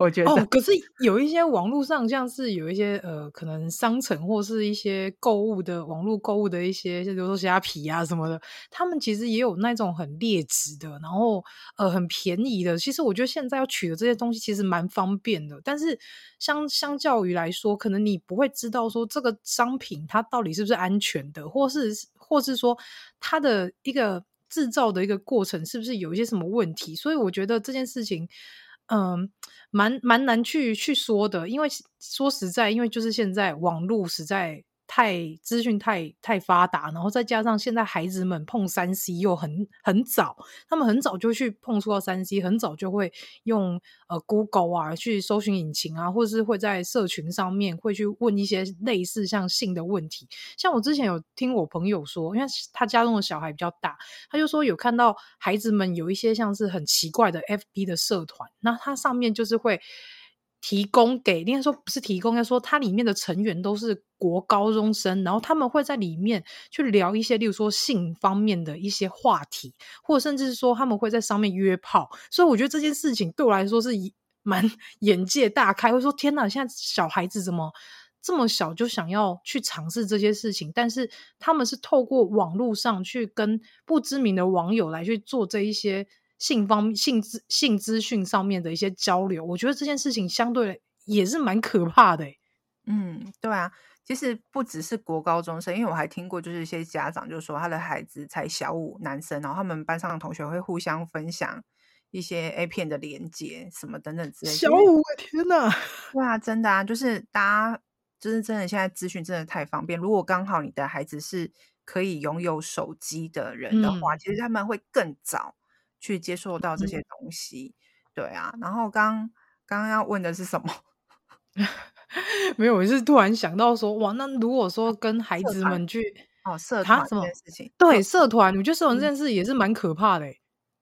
B: 我觉得
A: 哦，可是有一些网络上，像是有一些呃，可能商城或是一些购物的网络购物的一些，就比如说虾皮啊什么的，他们其实也有那种很劣质的，然后呃很便宜的。其实我觉得现在要取得这些东西其实蛮方便的，但是相相较于来说，可能你不会知道说这个商品它到底是不是安全的，或是或是说它的一个制造的一个过程是不是有一些什么问题。所以我觉得这件事情。嗯，蛮蛮难去去说的，因为说实在，因为就是现在网络实在。太资讯太太发达，然后再加上现在孩子们碰三 C 又很很早，他们很早就去碰触到三 C，很早就会用呃 Google 啊去搜寻引擎啊，或者是会在社群上面会去问一些类似像性的问题。像我之前有听我朋友说，因为他家中的小孩比较大，他就说有看到孩子们有一些像是很奇怪的 FB 的社团，那他上面就是会。提供给，应该说不是提供，应该说它里面的成员都是国高中生，然后他们会在里面去聊一些，例如说性方面的一些话题，或者甚至是说他们会在上面约炮。所以我觉得这件事情对我来说是蛮 (laughs) 眼界大开。会说天哪，现在小孩子怎么这么小就想要去尝试这些事情？但是他们是透过网络上去跟不知名的网友来去做这一些。性方性资性资讯上面的一些交流，我觉得这件事情相对也是蛮可怕的。
B: 嗯，对啊，其实不只是国高中生，因为我还听过，就是一些家长就说他的孩子才小五，男生，然后他们班上的同学会互相分享一些 A 片的连接什么等等之类的。
A: 小五，天哪！(laughs)
B: 对啊，真的啊，就是大家就是真的，现在资讯真的太方便。如果刚好你的孩子是可以拥有手机的人的话，嗯、其实他们会更早。去接受到这些东西，嗯、对啊。然后刚刚刚要问的是什么？(laughs)
A: 没有，我是突然想到说，哇，那如果说跟孩子们去
B: 哦社团这件事情，
A: 对社团，我觉得社团这件事也是蛮可怕的。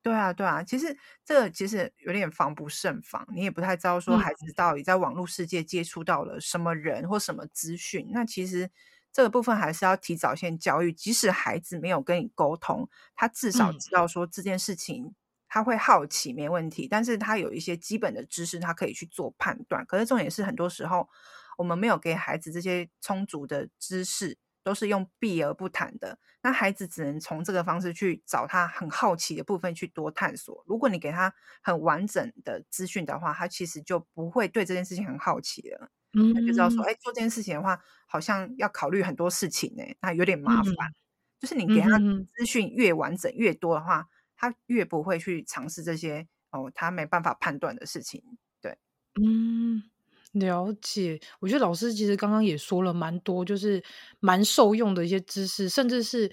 B: 对啊，对啊，其实这个其实有点防不胜防，你也不太知道说孩子到底在网络世界接触到了什么人或什么资讯。嗯、那其实。这个部分还是要提早先教育，即使孩子没有跟你沟通，他至少知道说这件事情他会好奇没问题，但是他有一些基本的知识，他可以去做判断。可是重点是，很多时候我们没有给孩子这些充足的知识，都是用避而不谈的。那孩子只能从这个方式去找他很好奇的部分去多探索。如果你给他很完整的资讯的话，他其实就不会对这件事情很好奇了。嗯，就知道说，哎，做这件事情的话，好像要考虑很多事情呢，那有点麻烦。嗯、就是你给他资讯越完整越多的话，他越不会去尝试这些哦，他没办法判断的事情。对，
A: 嗯，了解。我觉得老师其实刚刚也说了蛮多，就是蛮受用的一些知识，甚至是。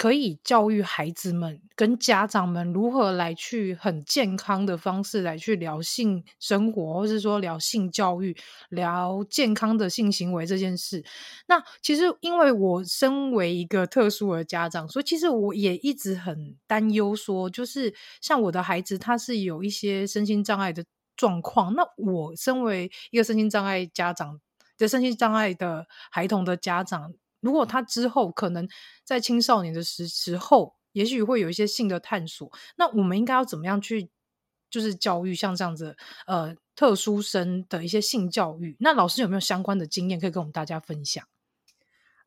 A: 可以教育孩子们跟家长们如何来去很健康的方式来去聊性生活，或是说聊性教育、聊健康的性行为这件事。那其实因为我身为一个特殊的家长，所以其实我也一直很担忧，说就是像我的孩子他是有一些身心障碍的状况，那我身为一个身心障碍家长的身心障碍的孩童的家长。如果他之后可能在青少年的时时候，也许会有一些性的探索，那我们应该要怎么样去，就是教育像这样子呃特殊生的一些性教育？那老师有没有相关的经验可以跟我们大家分享？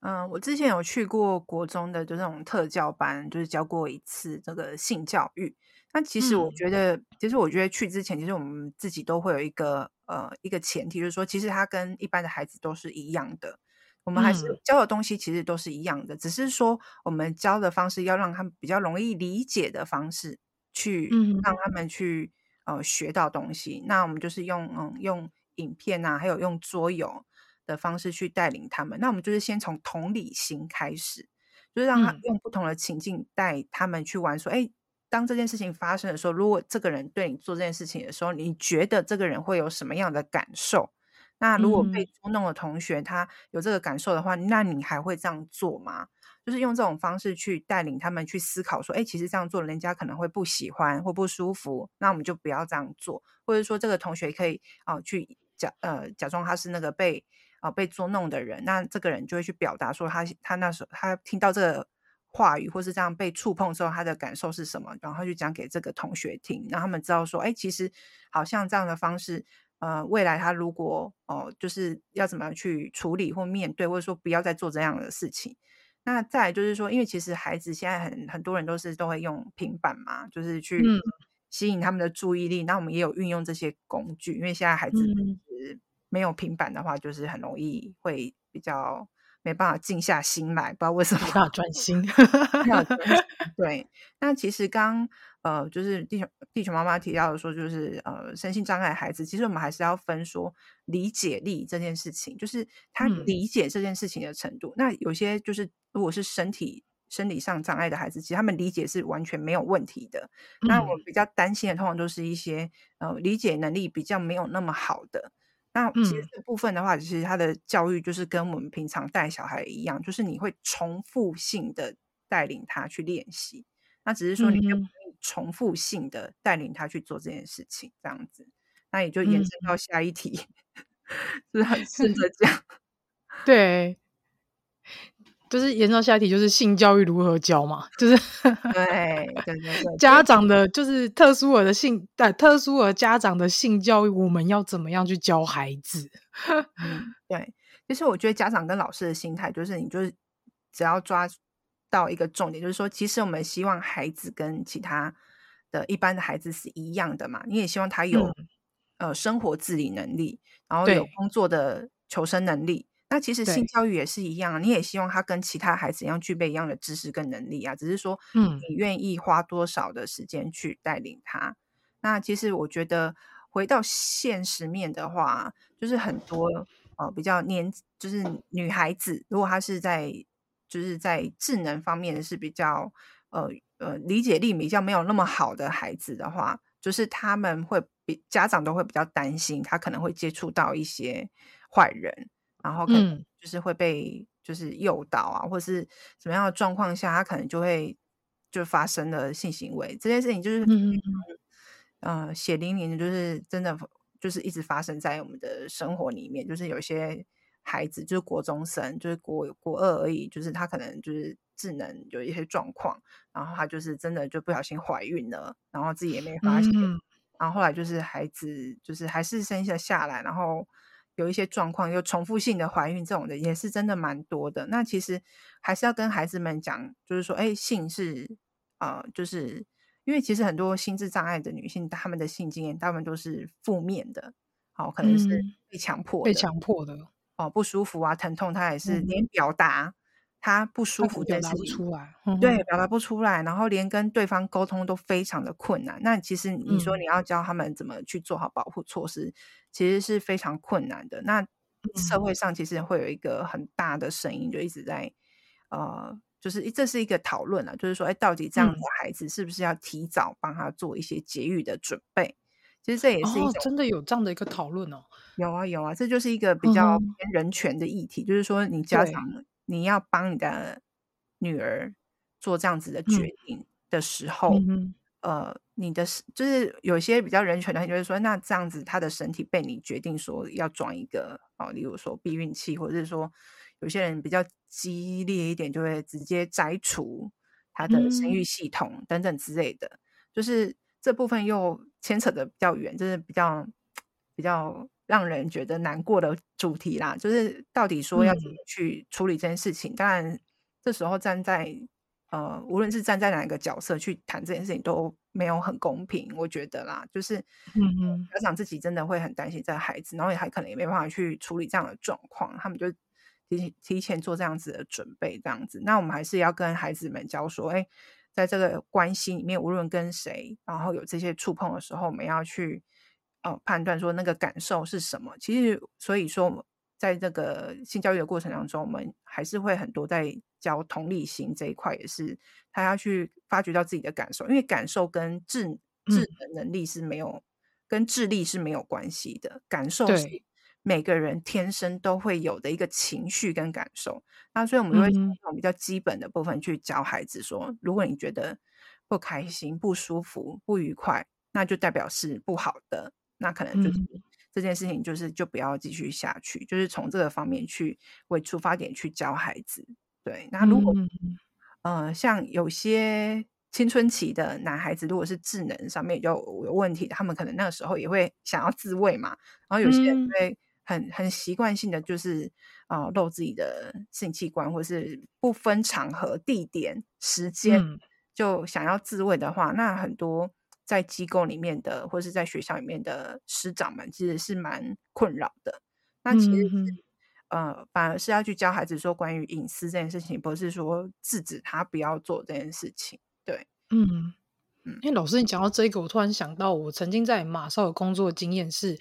B: 嗯，我之前有去过国中的就那种特教班，就是教过一次这个性教育。那其实我觉得，嗯、其实我觉得去之前，其实我们自己都会有一个呃一个前提，就是说，其实他跟一般的孩子都是一样的。我们还是教的东西其实都是一样的，嗯、只是说我们教的方式要让他们比较容易理解的方式去让他们去、嗯、呃学到东西。那我们就是用嗯用影片啊，还有用桌游的方式去带领他们。那我们就是先从同理心开始，就是让他用不同的情境带他们去玩。说，哎、嗯，当这件事情发生的时候，如果这个人对你做这件事情的时候，你觉得这个人会有什么样的感受？那如果被捉弄的同学他有这个感受的话，嗯、那你还会这样做吗？就是用这种方式去带领他们去思考，说，哎，其实这样做人家可能会不喜欢或不舒服，那我们就不要这样做。或者说，这个同学可以啊、呃、去假呃假装他是那个被啊、呃、被捉弄的人，那这个人就会去表达说他他那时候他听到这个话语或是这样被触碰之后他的感受是什么，然后就讲给这个同学听，让他们知道说，哎，其实好像这样的方式。呃，未来他如果哦、呃，就是要怎么样去处理或面对，或者说不要再做这样的事情。那再来就是说，因为其实孩子现在很很多人都是都会用平板嘛，就是去吸引他们的注意力。那、嗯、我们也有运用这些工具，因为现在孩子没有平板的话，就是很容易会比较没办法静下心来，不知道为什么
A: 没办法专心。(laughs)
B: 对，那其实刚呃，就是地球地球妈妈提到的说，就是呃，身心障碍孩子，其实我们还是要分说理解力这件事情，就是他理解这件事情的程度。嗯、那有些就是如果是身体生理上障碍的孩子，其实他们理解是完全没有问题的。嗯、那我比较担心的，通常都是一些呃理解能力比较没有那么好的。那其实这部分的话，其实他的教育就是跟我们平常带小孩一样，就是你会重复性的带领他去练习。那只是说你可以重复性的带领他去做这件事情，这样子，那也就延伸到下一题，嗯、就是很顺着讲。(laughs)
A: 对，就是延伸到下一题，就是性教育如何教嘛？就是
B: 对对对对，(laughs)
A: 家长的，就是特殊儿的性，对特殊儿家长的性教育，我们要怎么样去教孩子？(laughs)
B: 嗯，对，其实我觉得家长跟老师的心态，就是你就是只要抓。到一个重点，就是说，其实我们希望孩子跟其他的一般的孩子是一样的嘛。你也希望他有、嗯、呃生活自理能力，然后有工作的求生能力。那其实性教育也是一样，你也希望他跟其他孩子一样具备一样的知识跟能力啊。只是说，嗯，你愿意花多少的时间去带领他？嗯、那其实我觉得回到现实面的话，就是很多呃比较年就是女孩子，如果她是在就是在智能方面是比较呃呃理解力比较没有那么好的孩子的话，就是他们会比家长都会比较担心，他可能会接触到一些坏人，然后可能就是会被就是诱导啊，嗯、或是什么样的状况下，他可能就会就发生了性行为这件事情，就是嗯呃血淋淋的，就是真的就是一直发生在我们的生活里面，就是有些。孩子就是国中生，就是国国二而已，就是他可能就是智能有一些状况，然后他就是真的就不小心怀孕了，然后自己也没发现，嗯、然后后来就是孩子就是还是生下下来，然后有一些状况又重复性的怀孕这种的也是真的蛮多的。那其实还是要跟孩子们讲，就是说，哎，性是呃，就是因为其实很多心智障碍的女性，她们的性经验大部分都是负面的，好，可能是被强迫的、
A: 嗯、被强迫的。
B: 哦，不舒服啊，疼痛，他也是连表达他不舒服这件事情，
A: 出来，
B: 对，表达不出来，然后连跟对方沟通都非常的困难。那其实你说你要教他们怎么去做好保护措施，嗯、其实是非常困难的。那社会上其实会有一个很大的声音，就一直在呃，就是这是一个讨论啊，就是说，哎，到底这样的孩子是不是要提早帮他做一些节育的准备？嗯、其实这也是一种、
A: 哦、真的有这样的一个讨论哦。
B: 有啊有啊，这就是一个比较偏人权的议题，嗯、就是说你家长你要帮你的女儿做这样子的决定的时候，嗯、呃，你的就是有些比较人权的，就是说那这样子她的身体被你决定说要装一个哦，例如说避孕器，或者是说有些人比较激烈一点，就会直接摘除她的生育系统等等之类的，嗯、就是这部分又牵扯的比较远，就是比较比较。让人觉得难过的主题啦，就是到底说要怎么去处理这件事情。嗯、当然，这时候站在呃，无论是站在哪一个角色去谈这件事情都没有很公平，我觉得啦，就是嗯嗯，家长自己真的会很担心这个孩子，然后也还可能也没办法去处理这样的状况，他们就提提前做这样子的准备，这样子。那我们还是要跟孩子们教说，哎，在这个关系里面，无论跟谁，然后有这些触碰的时候，我们要去。哦，判断说那个感受是什么？其实，所以说，在这个性教育的过程当中，我们还是会很多在教同理心这一块，也是他要去发掘到自己的感受，因为感受跟智智能能力是没有，嗯、跟智力是没有关系的。感受是每个人天生都会有的一个情绪跟感受。那所以，我们会从比较基本的部分去教孩子说：嗯、如果你觉得不开心、不舒服、不愉快，那就代表是不好的。那可能就是这件事情，就是就不要继续下去，嗯、就是从这个方面去为出发点去教孩子。对，那如果嗯、呃，像有些青春期的男孩子，如果是智能上面就有问题，他们可能那个时候也会想要自慰嘛。然后有些人会很、嗯、很习惯性的就是啊、呃、露自己的性器官，或是不分场合、地点、时间、嗯、就想要自慰的话，那很多在机构里面的或是在学校里面的师长们其实是蛮困扰的。那其实、嗯、呃反而是要去教孩子说关于隐私这件事情，不是说制止他不要做这件事情。对，
A: 嗯嗯，因为老师你讲到这个，我突然想到，我曾经在马绍尔工作的经验是，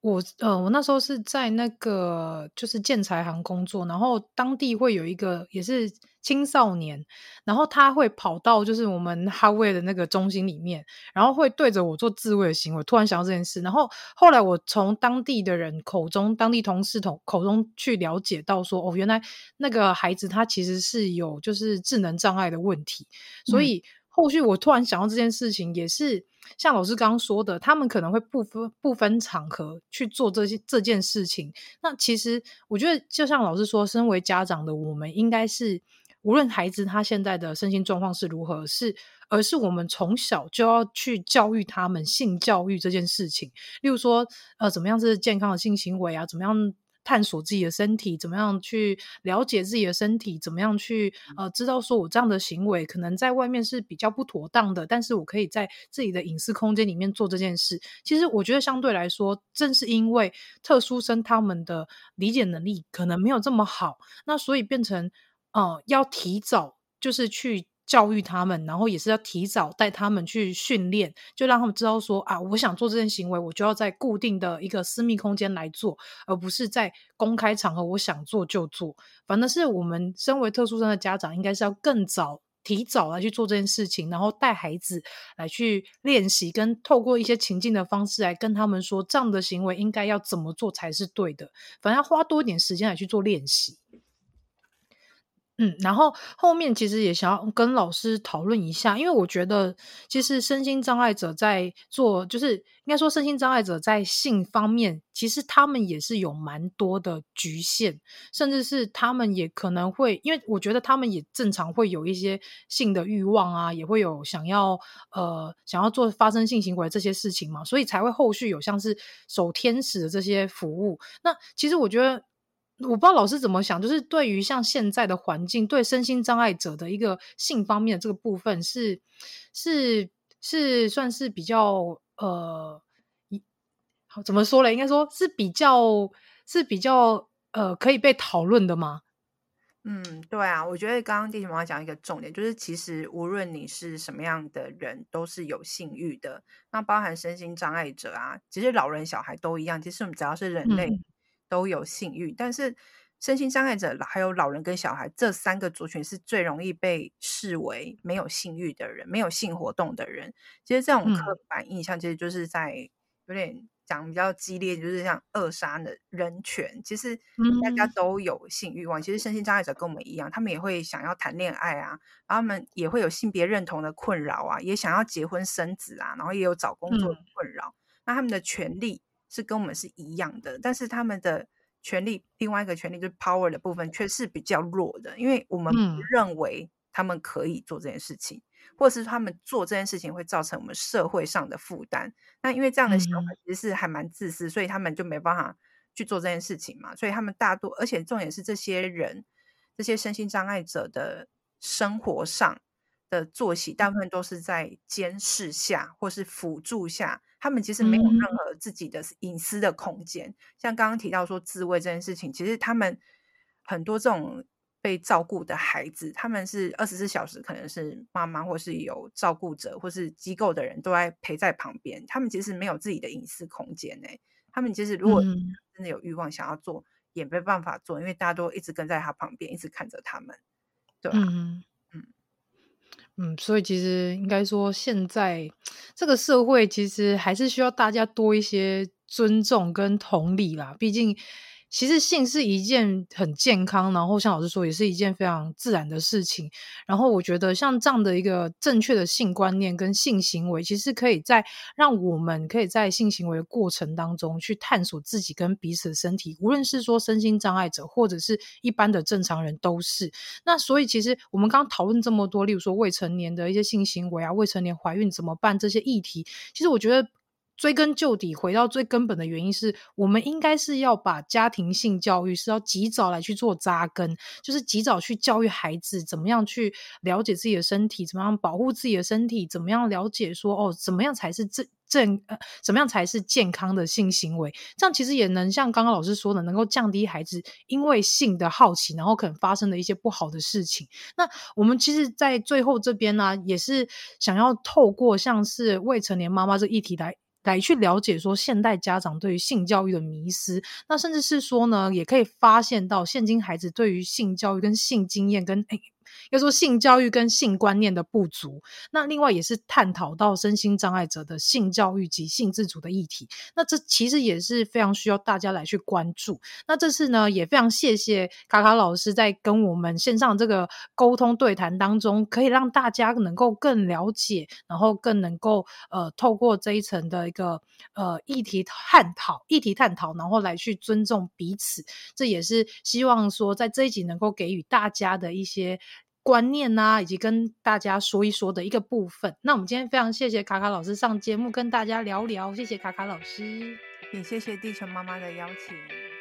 A: 我呃，我那时候是在那个就是建材行工作，然后当地会有一个也是青少年，然后他会跑到就是我们哈卫的那个中心里面，然后会对着我做自慰的行为。突然想到这件事，然后后来我从当地的人口中、当地同事口口中去了解到说，哦，原来那个孩子他其实是有就是智能障碍的问题，所以。嗯后续我突然想到这件事情，也是像老师刚刚说的，他们可能会不分不分场合去做这些这件事情。那其实我觉得，就像老师说，身为家长的我们，应该是无论孩子他现在的身心状况是如何，是而是我们从小就要去教育他们性教育这件事情。例如说，呃，怎么样是健康的性行为啊？怎么样？探索自己的身体，怎么样去了解自己的身体？怎么样去呃知道说我这样的行为可能在外面是比较不妥当的，但是我可以在自己的隐私空间里面做这件事。其实我觉得相对来说，正是因为特殊生他们的理解能力可能没有这么好，那所以变成呃要提早就是去。教育他们，然后也是要提早带他们去训练，就让他们知道说啊，我想做这件行为，我就要在固定的一个私密空间来做，而不是在公开场合我想做就做。反正是我们身为特殊生的家长，应该是要更早、提早来去做这件事情，然后带孩子来去练习，跟透过一些情境的方式来跟他们说，这样的行为应该要怎么做才是对的。反正要花多一点时间来去做练习。嗯，然后后面其实也想要跟老师讨论一下，因为我觉得其实身心障碍者在做，就是应该说身心障碍者在性方面，其实他们也是有蛮多的局限，甚至是他们也可能会，因为我觉得他们也正常会有一些性的欲望啊，也会有想要呃想要做发生性行为这些事情嘛，所以才会后续有像是守天使的这些服务。那其实我觉得。我不知道老师怎么想，就是对于像现在的环境，对身心障碍者的一个性方面的这个部分是，是是是算是比较呃，好怎么说嘞？应该说是比较是比较呃可以被讨论的吗？
B: 嗯，对啊，我觉得刚刚弟弟妈妈讲一个重点，就是其实无论你是什么样的人，都是有性欲的。那包含身心障碍者啊，其实老人小孩都一样。其实我们只要是人类。嗯都有性欲，但是身心障碍者还有老人跟小孩这三个族群是最容易被视为没有性欲的人，没有性活动的人。其实这种刻板印象，其实就是在有点讲比较激烈，就是像扼杀的人权。其实大家都有性欲望，其实身心障碍者跟我们一样，他们也会想要谈恋爱啊，然后他们也会有性别认同的困扰啊，也想要结婚生子啊，然后也有找工作的困扰。嗯、那他们的权利。是跟我们是一样的，但是他们的权利，另外一个权利就是 power 的部分，却是比较弱的，因为我们不认为他们可以做这件事情，嗯、或者是他们做这件事情会造成我们社会上的负担。那因为这样的想法其实是还蛮自私，嗯、所以他们就没办法去做这件事情嘛。所以他们大多，而且重点是这些人，这些身心障碍者的生活上的作息，大部分都是在监视下或是辅助下。他们其实没有任何自己的隐私的空间，嗯、像刚刚提到说自慰这件事情，其实他们很多这种被照顾的孩子，他们是二十四小时可能是妈妈或是有照顾者或是机构的人都在陪在旁边，他们其实没有自己的隐私空间呢。他们其实如果真的有欲望想要做，嗯、也没办法做，因为大家都一直跟在他旁边，一直看着他们，对吧？嗯
A: 嗯，所以其实应该说，现在这个社会其实还是需要大家多一些尊重跟同理啦。毕竟其实性是一件很健康，然后像老师说，也是一件非常自然的事情。然后我觉得像这样的一个正确的性观念跟性行为，其实可以在让我们可以在性行为的过程当中去探索自己跟彼此的身体，无论是说身心障碍者或者是一般的正常人都是。那所以其实我们刚刚讨论这么多，例如说未成年的一些性行为啊，未成年怀孕怎么办这些议题，其实我觉得。追根究底，回到最根本的原因是我们应该是要把家庭性教育是要及早来去做扎根，就是及早去教育孩子怎么样去了解自己的身体，怎么样保护自己的身体，怎么样了解说哦，怎么样才是正正呃，怎么样才是健康的性行为？这样其实也能像刚刚老师说的，能够降低孩子因为性的好奇，然后可能发生的一些不好的事情。那我们其实，在最后这边呢、也是想要透过像是未成年妈妈这议题来。来去了解说现代家长对于性教育的迷失，那甚至是说呢，也可以发现到现今孩子对于性教育跟性经验跟诶。要说性教育跟性观念的不足，那另外也是探讨到身心障碍者的性教育及性自主的议题。那这其实也是非常需要大家来去关注。那这次呢，也非常谢谢卡卡老师在跟我们线上这个沟通对谈当中，可以让大家能够更了解，然后更能够呃透过这一层的一个呃议题探讨、议题探讨，然后来去尊重彼此。这也是希望说在这一集能够给予大家的一些。观念呐、以及跟大家说一说的一个部分。那我们今天非常谢谢卡卡老师上节目跟大家聊聊，谢谢卡卡老师，
B: 也谢谢地球妈妈的邀请。